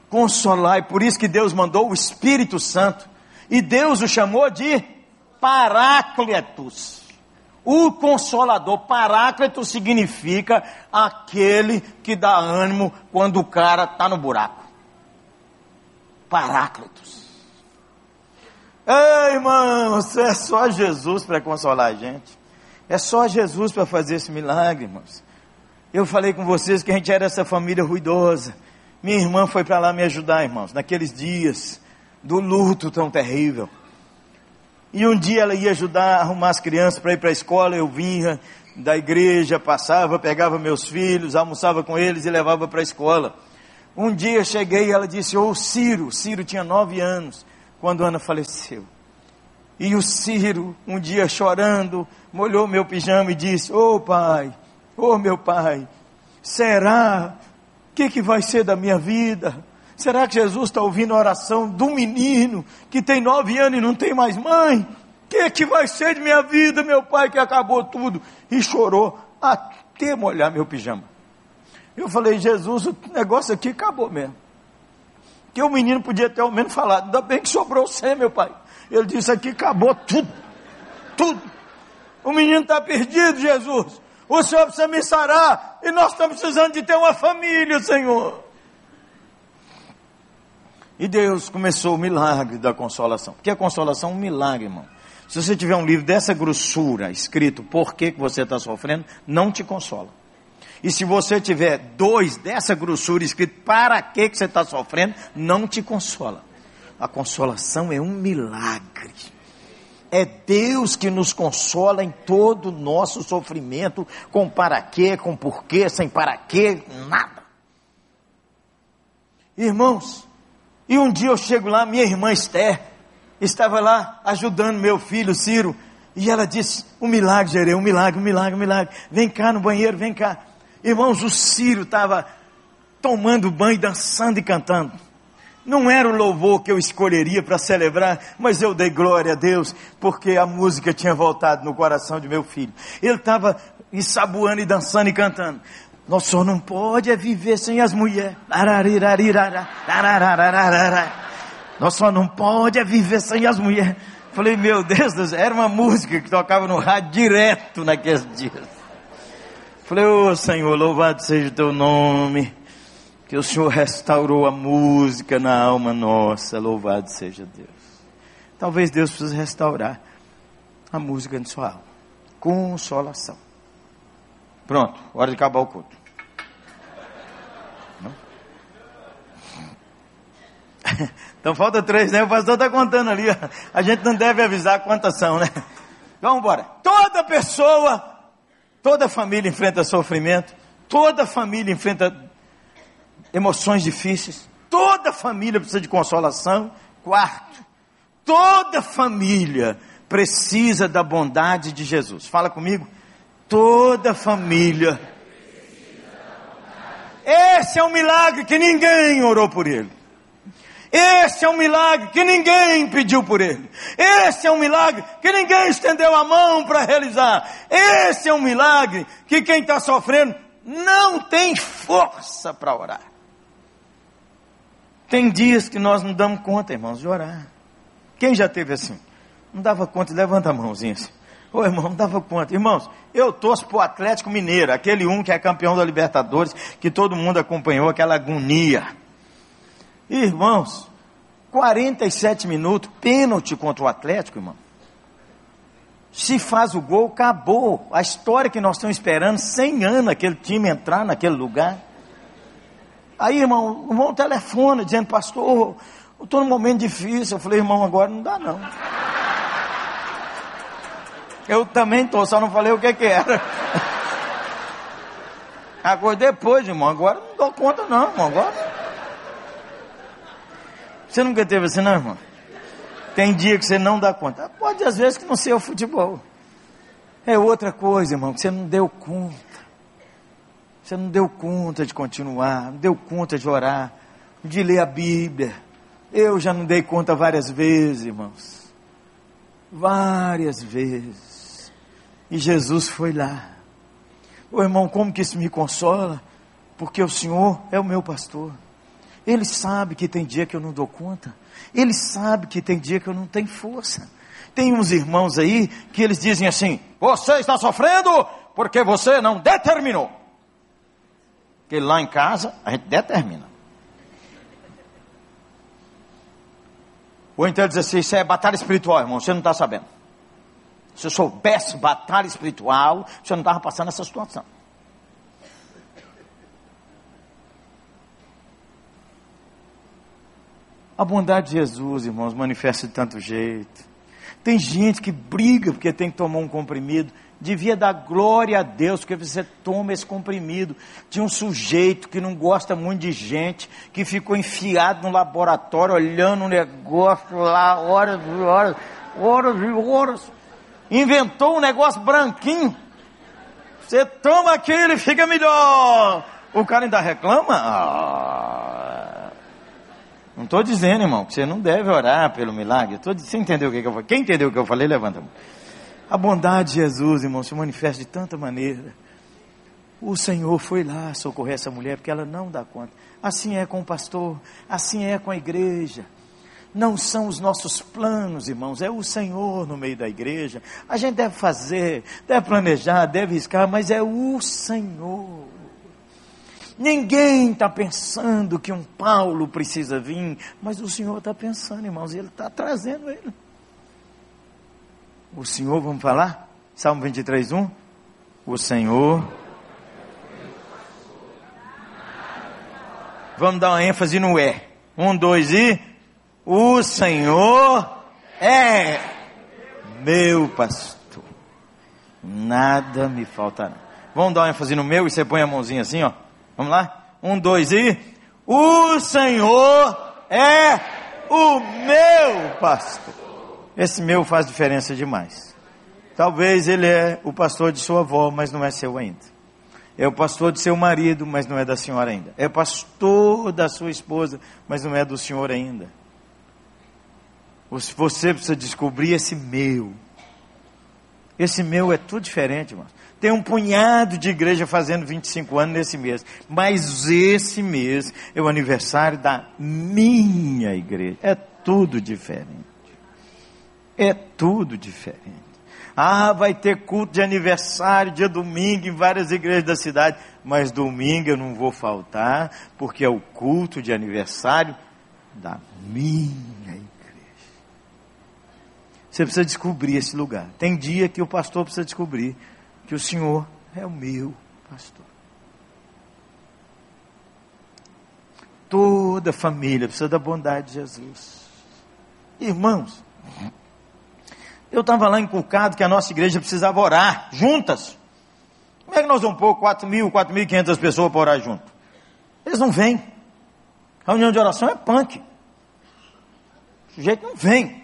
Consolai, por isso que Deus mandou o Espírito Santo. E Deus o chamou de Paráclitos. O consolador, paráclito, significa aquele que dá ânimo quando o cara está no buraco. Paráclitos. Ei, irmãos, é só Jesus para consolar a gente. É só Jesus para fazer esse milagre, irmãos. Eu falei com vocês que a gente era essa família ruidosa. Minha irmã foi para lá me ajudar, irmãos, naqueles dias do luto tão terrível. E um dia ela ia ajudar a arrumar as crianças para ir para a escola, eu vinha da igreja, passava, pegava meus filhos, almoçava com eles e levava para a escola. Um dia cheguei e ela disse, ô oh, Ciro, Ciro tinha nove anos, quando Ana faleceu. E o Ciro, um dia chorando, molhou meu pijama e disse, ô oh, pai, ô oh, meu pai, será? O que, que vai ser da minha vida? Será que Jesus está ouvindo a oração do menino que tem nove anos e não tem mais mãe? O que, que vai ser de minha vida, meu pai, que acabou tudo? E chorou até molhar meu pijama. Eu falei, Jesus, o negócio aqui acabou mesmo. Que o menino podia ter ao menos falado, ainda bem que sobrou você, meu pai. Ele disse aqui, acabou tudo. Tudo. O menino está perdido, Jesus. O Senhor precisa me sarar. E nós estamos precisando de ter uma família, Senhor. E Deus começou o milagre da consolação. Porque a consolação é um milagre, irmão. Se você tiver um livro dessa grossura, escrito por que, que você está sofrendo, não te consola. E se você tiver dois dessa grossura escrito para que, que você está sofrendo, não te consola. A consolação é um milagre. É Deus que nos consola em todo o nosso sofrimento, com para quê, com porquê, sem para quê, nada. Irmãos, e um dia eu chego lá, minha irmã Esther estava lá ajudando meu filho Ciro. E ela disse: Um milagre, Jereu, um milagre, um milagre, um milagre. Vem cá no banheiro, vem cá. Irmãos, o Ciro estava tomando banho, dançando e cantando. Não era o louvor que eu escolheria para celebrar, mas eu dei glória a Deus, porque a música tinha voltado no coração de meu filho. Ele estava ensaboando e dançando e cantando. Nós só não pode é viver sem as mulheres. Nós só não pode é viver sem as mulheres. Falei, meu Deus do céu, era uma música que tocava no rádio direto naqueles dias. Falei, ô oh, Senhor, louvado seja o teu nome. Que o Senhor restaurou a música na alma nossa. Louvado seja Deus. Talvez Deus precise restaurar a música na sua alma. Consolação. Pronto, hora de acabar o culto. Então falta três, né? O pastor está contando ali. A gente não deve avisar quantas são, né? Vamos embora. Toda pessoa, toda família enfrenta sofrimento, toda família enfrenta emoções difíceis, toda família precisa de consolação. Quarto, toda família precisa da bondade de Jesus. Fala comigo. Toda família. Esse é um milagre que ninguém orou por ele. Esse é um milagre que ninguém pediu por ele. Esse é um milagre que ninguém estendeu a mão para realizar. Esse é um milagre que quem está sofrendo não tem força para orar. Tem dias que nós não damos conta, irmãos, de orar. Quem já teve assim? Não dava conta, levanta a mãozinha assim. Ô irmão, não dava conta. Irmãos, eu torço para o Atlético Mineiro, aquele um que é campeão da Libertadores, que todo mundo acompanhou, aquela agonia. Irmãos, 47 minutos, pênalti contra o Atlético, irmão. Se faz o gol, acabou. A história que nós estamos esperando, 100 anos aquele time entrar naquele lugar. Aí, irmão, o irmão telefona dizendo, pastor, eu estou num momento difícil. Eu falei, irmão, agora não dá não. Eu também estou, só não falei o que, que era. Agora depois, irmão, agora não dou conta não, irmão, agora você nunca teve assim, não, irmão? Tem dia que você não dá conta. Pode, às vezes, que não seja o futebol. É outra coisa, irmão, que você não deu conta. Você não deu conta de continuar, não deu conta de orar, de ler a Bíblia. Eu já não dei conta várias vezes, irmãos. Várias vezes. E Jesus foi lá. Ô irmão, como que isso me consola? Porque o Senhor é o meu pastor. Ele sabe que tem dia que eu não dou conta. Ele sabe que tem dia que eu não tenho força. Tem uns irmãos aí que eles dizem assim: Você está sofrendo porque você não determinou. Porque lá em casa a gente determina. Ou então diz assim: Isso é batalha espiritual, irmão. Você não está sabendo. Se eu soubesse batalha espiritual, você não estava passando essa situação. A bondade de Jesus, irmãos, manifesta de tanto jeito. Tem gente que briga porque tem que tomar um comprimido. Devia dar glória a Deus porque você toma esse comprimido. Tinha um sujeito que não gosta muito de gente, que ficou enfiado no laboratório, olhando o um negócio lá, horas e horas, horas e horas. Inventou um negócio branquinho. Você toma aquele e fica melhor. O cara ainda reclama? Ah. Não estou dizendo, irmão, que você não deve orar pelo milagre. Tô, você entendeu o que, que eu falei? Quem entendeu o que eu falei, levanta a mão. A bondade de Jesus, irmão, se manifesta de tanta maneira. O Senhor foi lá socorrer essa mulher, porque ela não dá conta. Assim é com o pastor, assim é com a igreja. Não são os nossos planos, irmãos, é o Senhor no meio da igreja. A gente deve fazer, deve planejar, deve riscar, mas é o Senhor. Ninguém está pensando que um Paulo precisa vir, mas o Senhor está pensando, irmãos, e Ele está trazendo ele. O Senhor, vamos falar? Salmo 23, 1. O Senhor. Vamos dar uma ênfase no é. Um, dois e. O Senhor é meu pastor. Nada me faltará. Vamos dar uma ênfase no meu e você põe a mãozinha assim, ó. Vamos lá? Um, dois e. O Senhor é o meu pastor. Esse meu faz diferença demais. Talvez ele é o pastor de sua avó, mas não é seu ainda. É o pastor de seu marido, mas não é da senhora ainda. É pastor da sua esposa, mas não é do senhor ainda. Você precisa descobrir esse meu. Esse meu é tudo diferente, irmãos. Tem um punhado de igreja fazendo 25 anos nesse mês. Mas esse mês é o aniversário da minha igreja. É tudo diferente. É tudo diferente. Ah, vai ter culto de aniversário, dia domingo, em várias igrejas da cidade. Mas domingo eu não vou faltar, porque é o culto de aniversário da minha igreja. Você precisa descobrir esse lugar. Tem dia que o pastor precisa descobrir que o Senhor é o meu pastor. Toda família precisa da bondade de Jesus. Irmãos, eu estava lá inculcado que a nossa igreja precisava orar juntas. Como é que nós vamos pôr 4 mil, 4.500 pessoas para orar junto? Eles não vêm. Reunião de oração é punk. O sujeito não vem.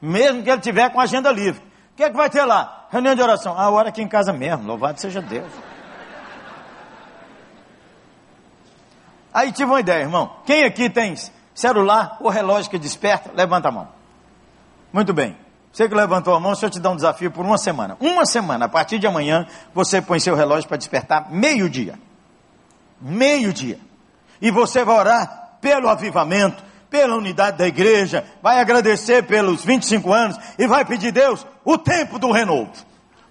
Mesmo que ele tiver com agenda livre. O que é que vai ter lá? Reunião de oração. Ah, ora aqui em casa mesmo. Louvado seja Deus. Aí tive uma ideia, irmão. Quem aqui tem celular ou relógio que desperta? Levanta a mão. Muito bem. Você que levantou a mão, se eu te dar um desafio por uma semana. Uma semana, a partir de amanhã, você põe seu relógio para despertar meio-dia. Meio-dia. E você vai orar pelo avivamento, pela unidade da igreja, vai agradecer pelos 25 anos e vai pedir Deus o tempo do renovo.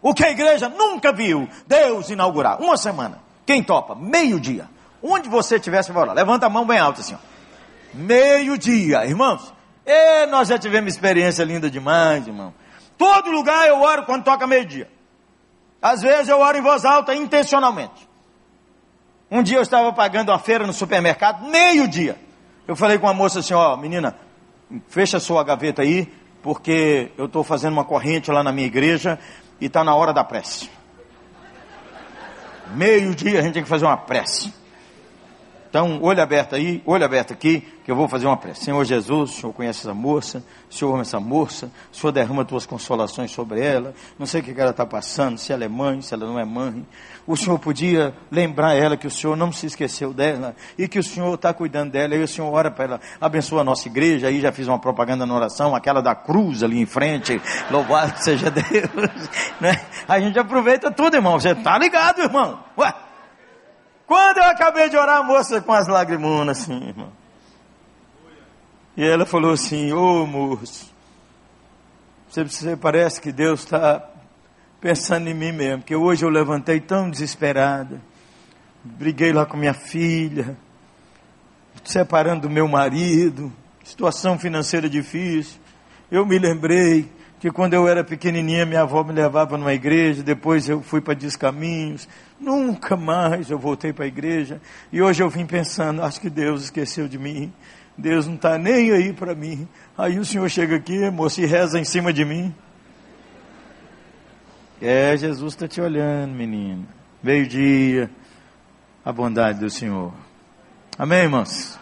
O que a igreja nunca viu, Deus inaugurar. Uma semana. Quem topa? Meio-dia. Onde você estiver, você vai orar. Levanta a mão bem alta assim. Meio-dia, irmãos. E nós já tivemos experiência linda demais, irmão. Todo lugar eu oro quando toca meio-dia. Às vezes eu oro em voz alta intencionalmente. Um dia eu estava pagando uma feira no supermercado, meio-dia. Eu falei com a moça assim: Ó, menina, fecha sua gaveta aí, porque eu estou fazendo uma corrente lá na minha igreja e está na hora da prece. Meio-dia a gente tem que fazer uma prece. Então, olho aberto aí, olho aberto aqui, que eu vou fazer uma prece. Senhor Jesus, o Senhor conhece essa moça, o Senhor ama essa moça, o Senhor derrama tuas consolações sobre ela. Não sei o que ela está passando, se ela é mãe, se ela não é mãe. O Senhor podia lembrar ela que o Senhor não se esqueceu dela e que o Senhor está cuidando dela. E o Senhor ora para ela, abençoa a nossa igreja. Aí já fiz uma propaganda na oração, aquela da cruz ali em frente. Louvado seja Deus. Né? A gente aproveita tudo, irmão. Você está ligado, irmão? Ué? Quando eu acabei de orar, a moça com as lagrimunas assim, irmão. E ela falou assim: Ô oh, moço, você, você parece que Deus está pensando em mim mesmo, porque hoje eu levantei tão desesperada. Briguei lá com minha filha, separando do meu marido, situação financeira difícil. Eu me lembrei que quando eu era pequenininha minha avó me levava numa igreja, depois eu fui para Descaminhos, nunca mais eu voltei para a igreja, e hoje eu vim pensando, acho que Deus esqueceu de mim, Deus não está nem aí para mim, aí o Senhor chega aqui, moço, e reza em cima de mim, é, Jesus está te olhando, menino, meio-dia, a bondade do Senhor, amém irmãos?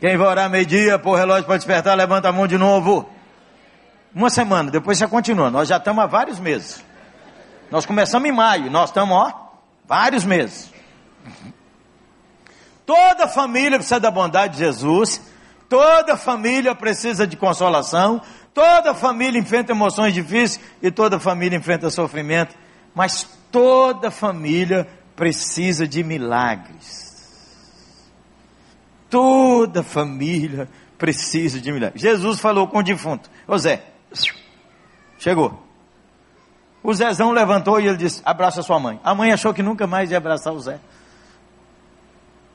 Quem vai orar meio-dia, pôr o relógio para despertar, levanta a mão de novo, uma semana, depois você continua. Nós já estamos há vários meses. Nós começamos em maio, nós estamos, ó, vários meses. Toda família precisa da bondade de Jesus, toda família precisa de consolação, toda família enfrenta emoções difíceis e toda família enfrenta sofrimento, mas toda família precisa de milagres. Toda família precisa de milagres. Jesus falou com o defunto: Zé, Chegou. O Zezão levantou e ele disse: abraça sua mãe. A mãe achou que nunca mais ia abraçar o Zé.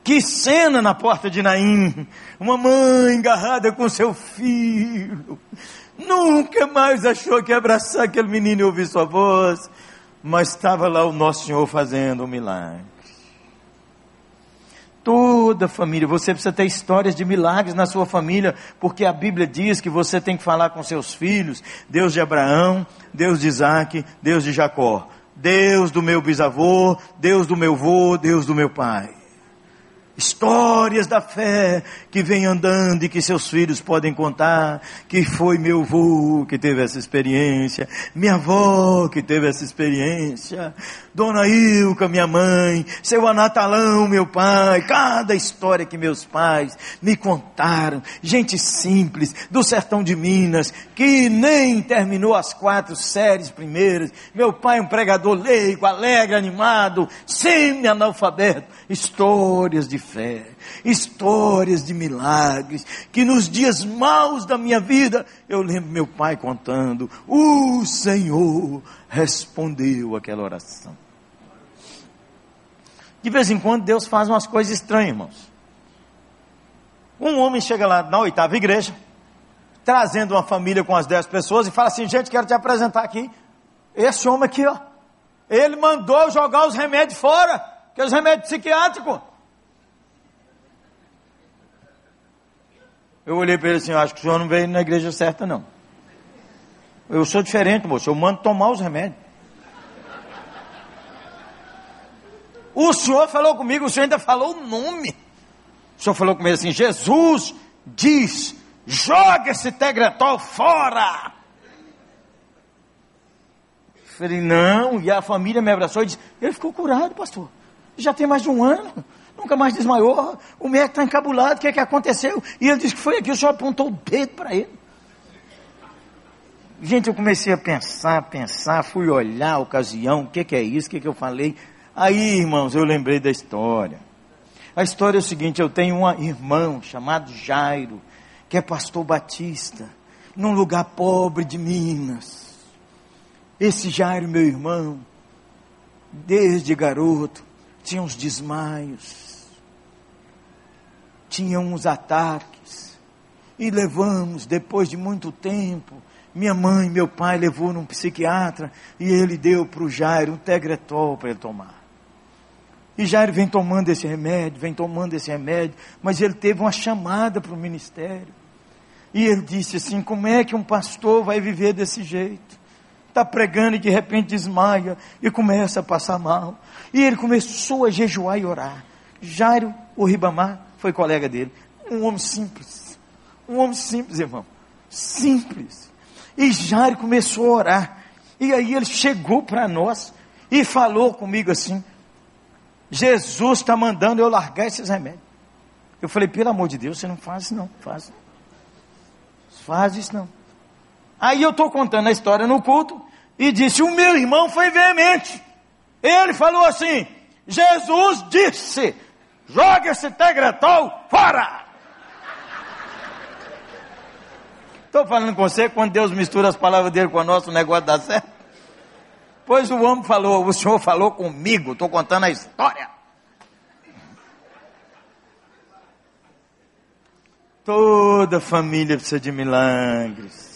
Que cena na porta de Naim! Uma mãe agarrada com seu filho. Nunca mais achou que ia abraçar aquele menino e ouvir sua voz. Mas estava lá o nosso Senhor fazendo um milagre. Toda família, você precisa ter histórias de milagres na sua família, porque a Bíblia diz que você tem que falar com seus filhos, Deus de Abraão, Deus de Isaac, Deus de Jacó, Deus do meu bisavô, Deus do meu vô, Deus do meu pai. Histórias da fé que vem andando e que seus filhos podem contar, que foi meu avô que teve essa experiência, minha avó que teve essa experiência, Dona Ilka, minha mãe, seu Anatalão, meu pai, cada história que meus pais me contaram, gente simples, do sertão de Minas, que nem terminou as quatro séries primeiras, meu pai um pregador leigo, alegre, animado, semi-analfabeto, histórias de fé, histórias de milagres, que nos dias maus da minha vida, eu lembro meu pai contando, o Senhor respondeu aquela oração. De vez em quando Deus faz umas coisas estranhas, irmãos. Um homem chega lá na oitava igreja, trazendo uma família com as dez pessoas e fala assim: gente, quero te apresentar aqui. Esse homem aqui, ó. Ele mandou jogar os remédios fora, que é os remédios psiquiátricos. Eu olhei para ele assim, acho que o senhor não veio na igreja certa, não. Eu sou diferente, moço, eu mando tomar os remédios. O senhor falou comigo, o senhor ainda falou o nome. O senhor falou comigo assim: Jesus diz, joga esse tegretol fora. Falei, não, e a família me abraçou e disse: ele ficou curado, pastor. Já tem mais de um ano, nunca mais desmaiou. O médico está encabulado, o que é que aconteceu? E ele disse que foi aqui, o senhor apontou o dedo para ele. Gente, eu comecei a pensar, pensar, fui olhar a ocasião, o que, que é isso, o que, que eu falei. Aí, irmãos, eu lembrei da história. A história é o seguinte: eu tenho um irmão chamado Jairo, que é pastor batista, num lugar pobre de Minas. Esse Jairo, meu irmão, desde garoto, tinha uns desmaios, tinha uns ataques, e levamos, depois de muito tempo, minha mãe, meu pai levou num psiquiatra e ele deu para o Jairo um tegretol para ele tomar. E Jairo vem tomando esse remédio, vem tomando esse remédio, mas ele teve uma chamada para o ministério. E ele disse assim: como é que um pastor vai viver desse jeito? Está pregando e de repente desmaia e começa a passar mal. E ele começou a jejuar e orar. Jairo, o Ribamar, foi colega dele. Um homem simples. Um homem simples, irmão. Simples. E Jairo começou a orar. E aí ele chegou para nós e falou comigo assim: Jesus está mandando eu largar esses remédios. Eu falei, pelo amor de Deus, você não faz isso não, faz. Faz isso não. Aí eu estou contando a história no culto e disse, o meu irmão foi veemente. Ele falou assim, Jesus disse, joga esse tegretol fora. Estou falando com você, quando Deus mistura as palavras dele com a nossa, o negócio dá certo. Pois o homem falou, o senhor falou comigo, estou contando a história. Toda família precisa de milagres.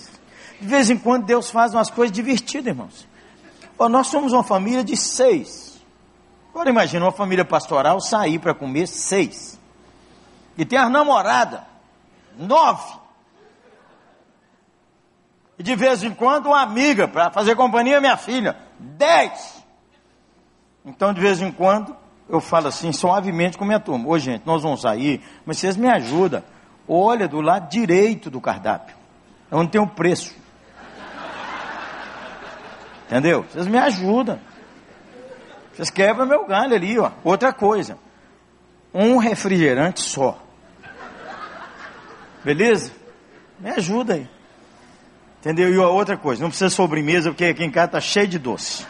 De vez em quando Deus faz umas coisas divertidas, irmãos. Ó, nós somos uma família de seis. Agora imagina uma família pastoral sair para comer seis. E tem as namoradas, nove. E de vez em quando uma amiga para fazer companhia minha filha, dez. Então de vez em quando eu falo assim suavemente com minha turma. Ô gente, nós vamos sair, mas vocês me ajudam olha do lado direito do cardápio. Onde tem o preço. Entendeu? Vocês me ajudam. Vocês quebram meu galho ali, ó. Outra coisa. Um refrigerante só. Beleza? Me ajuda aí. Entendeu? E outra coisa, não precisa sobremesa, porque aqui em casa está cheio de doce.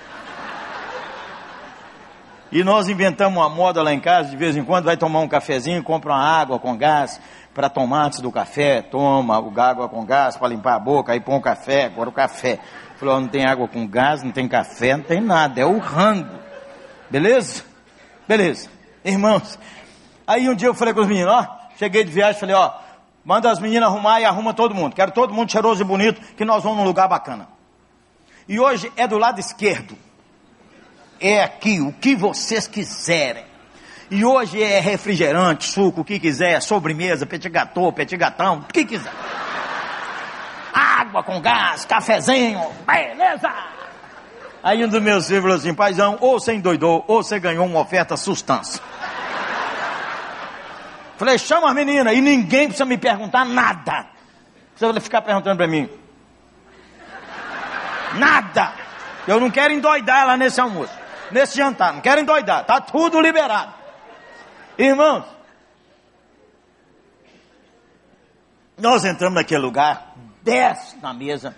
E nós inventamos uma moda lá em casa, de vez em quando vai tomar um cafezinho, compra uma água com gás, para tomar antes do café, toma água com gás para limpar a boca, aí põe o café, agora o café. Falou, não tem água com gás, não tem café, não tem nada, é o rango. Beleza? Beleza. Irmãos, aí um dia eu falei com os meninos, ó, cheguei de viagem, falei, ó, manda as meninas arrumar e arruma todo mundo. Quero todo mundo cheiroso e bonito, que nós vamos num lugar bacana. E hoje é do lado esquerdo. É aqui, o que vocês quiserem. E hoje é refrigerante, suco, o que quiser, sobremesa, petit gâteau, petit gatão, o que quiser. Água com gás, cafezinho, beleza? Aí um dos meus filhos falou assim, paizão, ou você endoidou, ou você ganhou uma oferta sustância. Falei, chama as meninas, e ninguém precisa me perguntar nada. Precisa ficar perguntando para mim. Nada. Eu não quero endoidar lá nesse almoço, nesse jantar, não quero endoidar, tá tudo liberado. Irmãos, nós entramos naquele lugar, desce na mesa,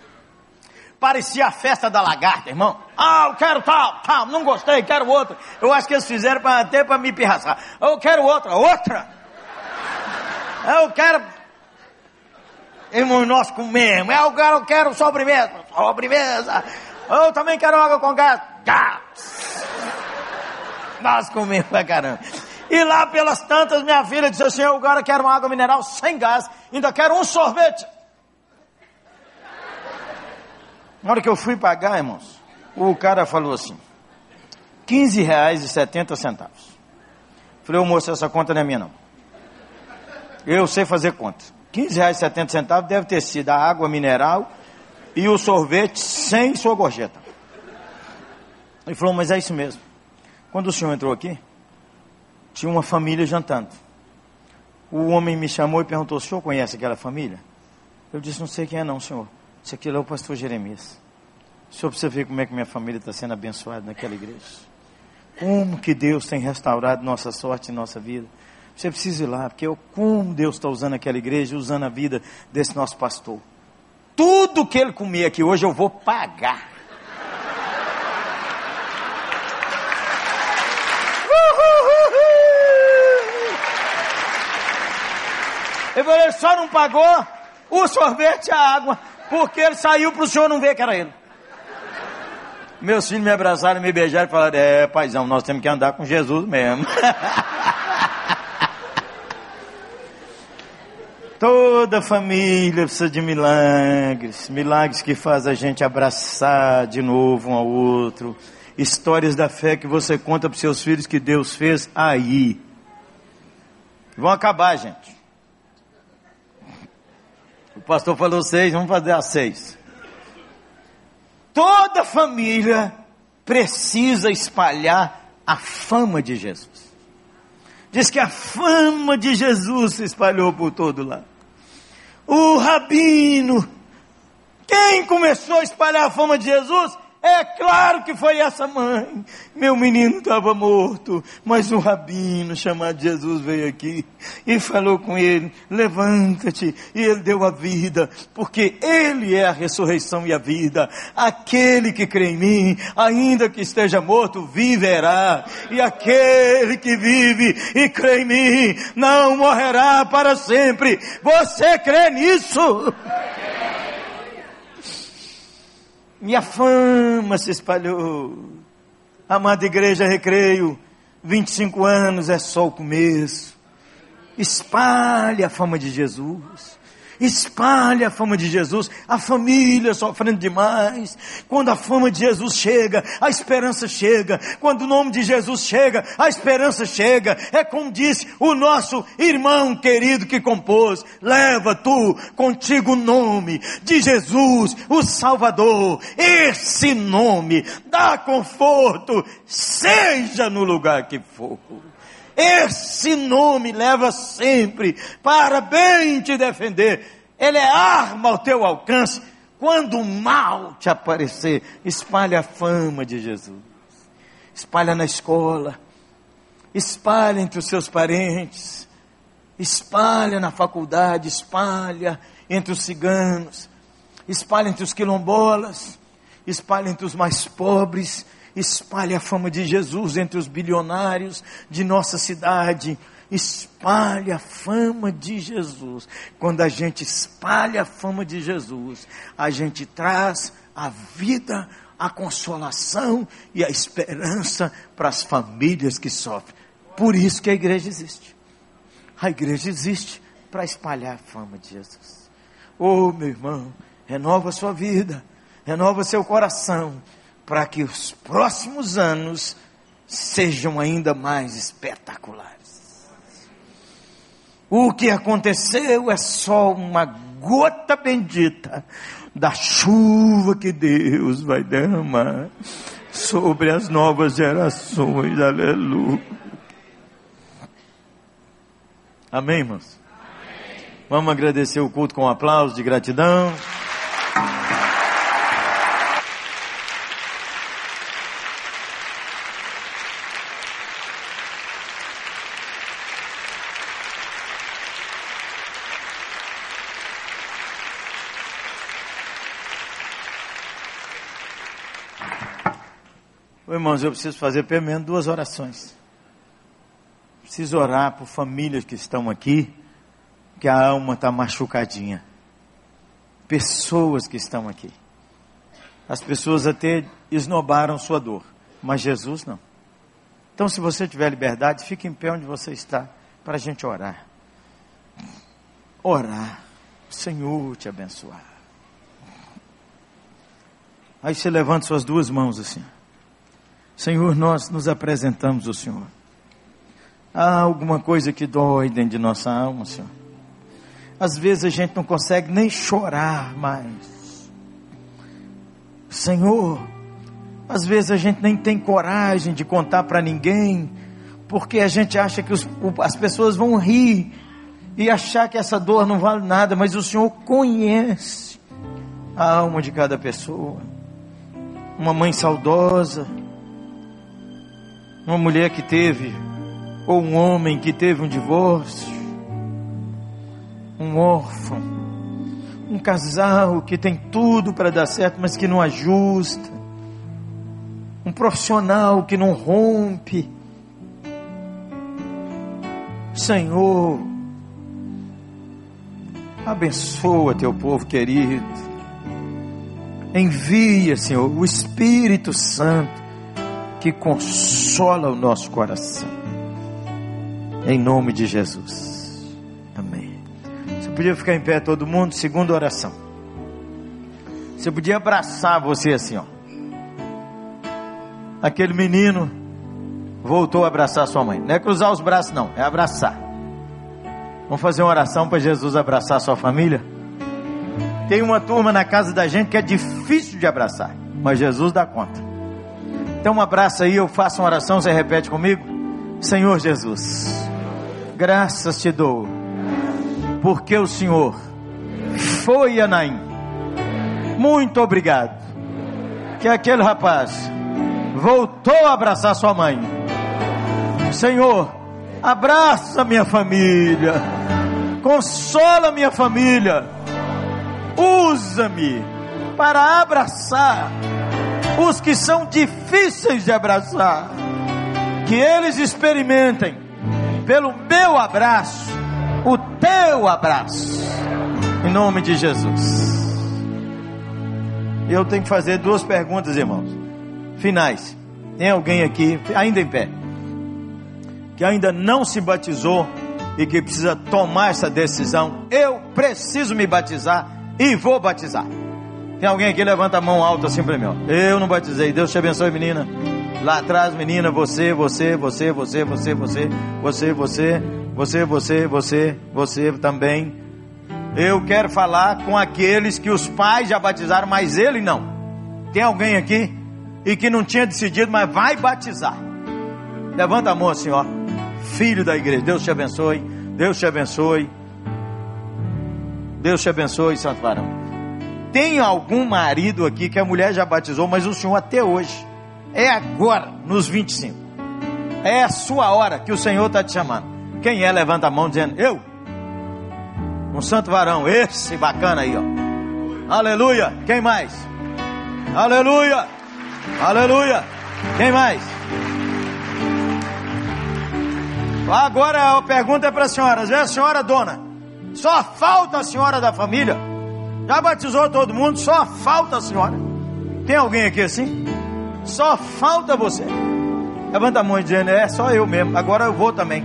parecia a festa da lagarta, irmão. Ah, eu quero tal, tal, não gostei, quero outra. Eu acho que eles fizeram pra, até para me pirraçar. Eu quero outra, outra. Eu quero. Irmão, nós comemos. Eu quero, eu quero sobremesa, sobremesa. Eu também quero água com gás. Gás. Nós comemos pra caramba. E lá pelas tantas, minha filha disse assim: Eu agora quero uma água mineral sem gás, ainda quero um sorvete. Na hora que eu fui pagar, irmãos, o cara falou assim: 15 reais e 70 centavos. Falei, ô moço, essa conta não é minha não. Eu sei fazer conta. 15 reais e 70 centavos deve ter sido a água mineral e o sorvete sem sua gorjeta. Ele falou, mas é isso mesmo. Quando o senhor entrou aqui, tinha uma família jantando. O homem me chamou e perguntou, o senhor conhece aquela família? Eu disse, não sei quem é não, senhor. Isso aqui é o pastor Jeremias. O senhor precisa ver como é que minha família está sendo abençoada naquela igreja. Como que Deus tem restaurado nossa sorte e nossa vida. Você precisa ir lá, porque eu, como Deus está usando aquela igreja, usando a vida desse nosso pastor. Tudo que ele comer aqui hoje eu vou pagar. Ele só não pagou o sorvete e a água, porque ele saiu para o senhor não ver que era ele. Meus filhos me abraçaram, me beijaram e falaram: É, paizão, nós temos que andar com Jesus mesmo. Toda família precisa de milagres, milagres que fazem a gente abraçar de novo um ao outro, histórias da fé que você conta para seus filhos que Deus fez aí. Vão acabar, gente. O pastor falou seis, vamos fazer as seis. Toda família precisa espalhar a fama de Jesus. Diz que a fama de Jesus se espalhou por todo lado. O rabino, quem começou a espalhar a fama de Jesus? É claro que foi essa mãe. Meu menino estava morto, mas um rabino chamado Jesus veio aqui e falou com ele: levanta-te. E ele deu a vida, porque ele é a ressurreição e a vida. Aquele que crê em mim, ainda que esteja morto, viverá. E aquele que vive e crê em mim, não morrerá para sempre. Você crê nisso? Minha fama se espalhou. Amada igreja Recreio, 25 anos é só o começo. Espalhe a fama de Jesus. Espalhe a fama de Jesus, a família sofrendo demais. Quando a fama de Jesus chega, a esperança chega. Quando o nome de Jesus chega, a esperança chega. É como disse o nosso irmão querido que compôs: leva tu contigo o nome de Jesus, o Salvador. Esse nome dá conforto, seja no lugar que for. Esse nome leva sempre para bem te defender. Ele é arma ao teu alcance. Quando o mal te aparecer, espalhe a fama de Jesus. Espalha na escola. Espalha entre os seus parentes. Espalha na faculdade. Espalha entre os ciganos. Espalha entre os quilombolas. Espalha entre os mais pobres espalhe a fama de Jesus entre os bilionários de nossa cidade. Espalhe a fama de Jesus. Quando a gente espalha a fama de Jesus, a gente traz a vida, a consolação e a esperança para as famílias que sofrem. Por isso que a igreja existe. A igreja existe para espalhar a fama de Jesus. Oh, meu irmão, renova sua vida, renova seu coração para que os próximos anos sejam ainda mais espetaculares. O que aconteceu é só uma gota bendita da chuva que Deus vai derramar sobre as novas gerações. Aleluia. Amém, irmãos? Amém. Vamos agradecer o culto com um aplauso de gratidão. Irmãos, eu preciso fazer pelo menos duas orações. Preciso orar por famílias que estão aqui, que a alma está machucadinha. Pessoas que estão aqui. As pessoas até esnobaram sua dor, mas Jesus não. Então, se você tiver liberdade, fique em pé onde você está, para a gente orar. Orar. O Senhor te abençoar. Aí você levanta suas duas mãos assim. Senhor, nós nos apresentamos ao Senhor. Há alguma coisa que dói dentro de nossa alma, Senhor. Às vezes a gente não consegue nem chorar mais. Senhor, às vezes a gente nem tem coragem de contar para ninguém, porque a gente acha que os, as pessoas vão rir e achar que essa dor não vale nada, mas o Senhor conhece a alma de cada pessoa. Uma mãe saudosa, uma mulher que teve, ou um homem que teve um divórcio, um órfão, um casal que tem tudo para dar certo, mas que não ajusta, um profissional que não rompe. Senhor, abençoa teu povo querido. Envia, Senhor, o Espírito Santo que consola o nosso coração. Em nome de Jesus. Amém. Você podia ficar em pé todo mundo, segunda oração. Você podia abraçar você assim, ó. Aquele menino voltou a abraçar sua mãe. Não é cruzar os braços, não, é abraçar. Vamos fazer uma oração para Jesus abraçar sua família? Tem uma turma na casa da gente que é difícil de abraçar, mas Jesus dá conta. Então, um abraço aí, eu faço uma oração, você repete comigo? Senhor Jesus, graças te dou, porque o Senhor foi a Naim. Muito obrigado. Que aquele rapaz voltou a abraçar sua mãe. Senhor, abraça minha família, consola minha família, usa-me para abraçar os que são difíceis de abraçar, que eles experimentem pelo meu abraço, o teu abraço, em nome de Jesus. Eu tenho que fazer duas perguntas, irmãos, finais. Tem alguém aqui, ainda em pé, que ainda não se batizou e que precisa tomar essa decisão? Eu preciso me batizar e vou batizar. Tem alguém aqui, levanta a mão alta assim para mim, ó. Eu não batizei. Deus te abençoe, menina. Lá atrás, menina, você, você, você, você, você, você, você, você, você, você, você, você também. Eu quero falar com aqueles que os pais já batizaram, mas ele não. Tem alguém aqui e que não tinha decidido, mas vai batizar. Levanta a mão assim, ó. Filho da igreja, Deus te abençoe. Deus te abençoe. Deus te abençoe, Santo Varão. Tem algum marido aqui que a mulher já batizou, mas o senhor até hoje. É agora, nos 25. É a sua hora que o Senhor está te chamando. Quem é? Levanta a mão dizendo, eu. Um santo varão, esse bacana aí, ó. Aleluia. Quem mais? Aleluia. Aleluia. Quem mais? Agora a pergunta é para a senhora. É a senhora dona? Só falta a senhora da família? Já batizou todo mundo, só falta a senhora. Tem alguém aqui assim? Só falta você. Levanta a mão dizendo, é só eu mesmo. Agora eu vou também.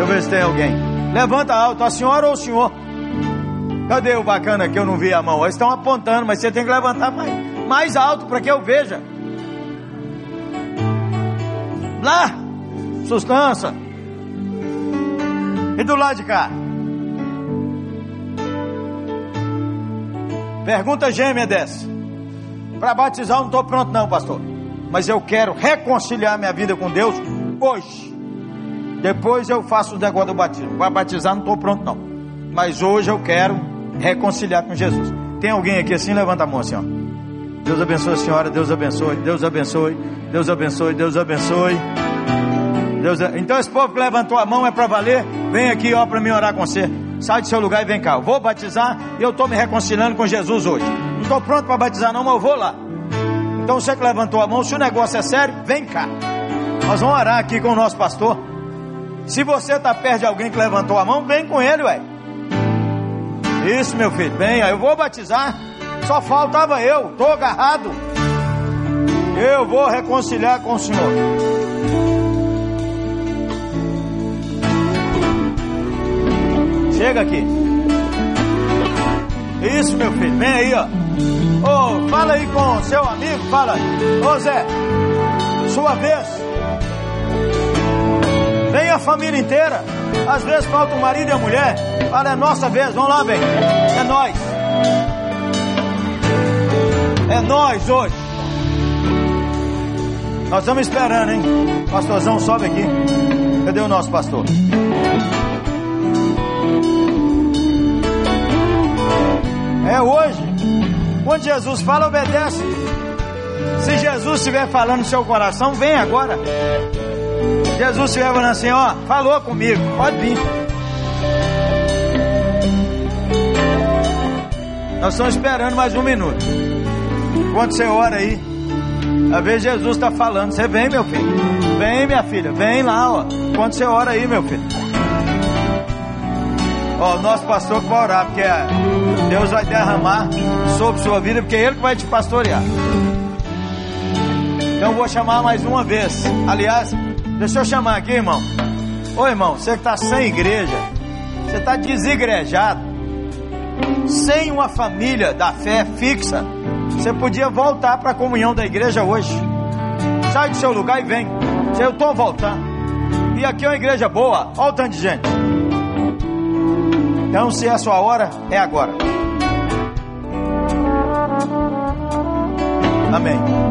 Eu ver se tem alguém. Levanta alto, a senhora ou o senhor? Cadê o bacana que eu não vi a mão? Eles estão apontando, mas você tem que levantar mais, mais alto para que eu veja. Lá, sustância. E do lado de cá? Pergunta gêmea dessa. Para batizar eu não estou pronto não, pastor. Mas eu quero reconciliar minha vida com Deus hoje. Depois eu faço o negócio do batismo. Para batizar não estou pronto não. Mas hoje eu quero reconciliar com Jesus. Tem alguém aqui assim? Levanta a mão assim, ó. Deus abençoe a senhora, Deus abençoe, Deus abençoe, Deus abençoe, Deus abençoe. Deus, então esse povo que levantou a mão é para valer. Vem aqui, ó, para mim orar com você. Sai do seu lugar e vem cá. Eu vou batizar e eu estou me reconciliando com Jesus hoje. Não estou pronto para batizar, não, mas eu vou lá. Então você que levantou a mão, se o negócio é sério, vem cá. Nós vamos orar aqui com o nosso pastor. Se você está perto de alguém que levantou a mão, vem com ele, ué. Isso, meu filho, venha. Eu vou batizar. Só faltava eu, estou agarrado. Eu vou reconciliar com o Senhor. Chega aqui. Isso, meu filho, vem aí, ó. Ô, fala aí com seu amigo, fala. Ô Zé, sua vez. Vem a família inteira. Às vezes falta o marido e a mulher. Fala, é nossa vez, vamos lá, bem. É nós. É nós hoje. Nós estamos esperando, hein? Pastorzão, sobe aqui. Cadê o nosso pastor? É hoje. Quando Jesus fala, obedece. Se Jesus estiver falando no seu coração, vem agora. Jesus estiver falando assim, ó, falou comigo, pode vir. Nós estamos esperando mais um minuto. Quando você ora aí, a vez Jesus está falando, você vem, meu filho. Vem, minha filha, vem lá, ó. Quando você ora aí, meu filho. Ó, o nosso pastor que vai orar, porque Deus vai derramar sobre sua vida, porque é Ele que vai te pastorear. Então vou chamar mais uma vez. Aliás, deixa eu chamar aqui, irmão. Ô irmão, você que está sem igreja, você está desigrejado, sem uma família da fé fixa, você podia voltar para a comunhão da igreja hoje. Sai do seu lugar e vem. Eu estou voltando. E aqui é uma igreja boa. Olha o tanto de gente. Então, se é a sua hora, é agora. Amém.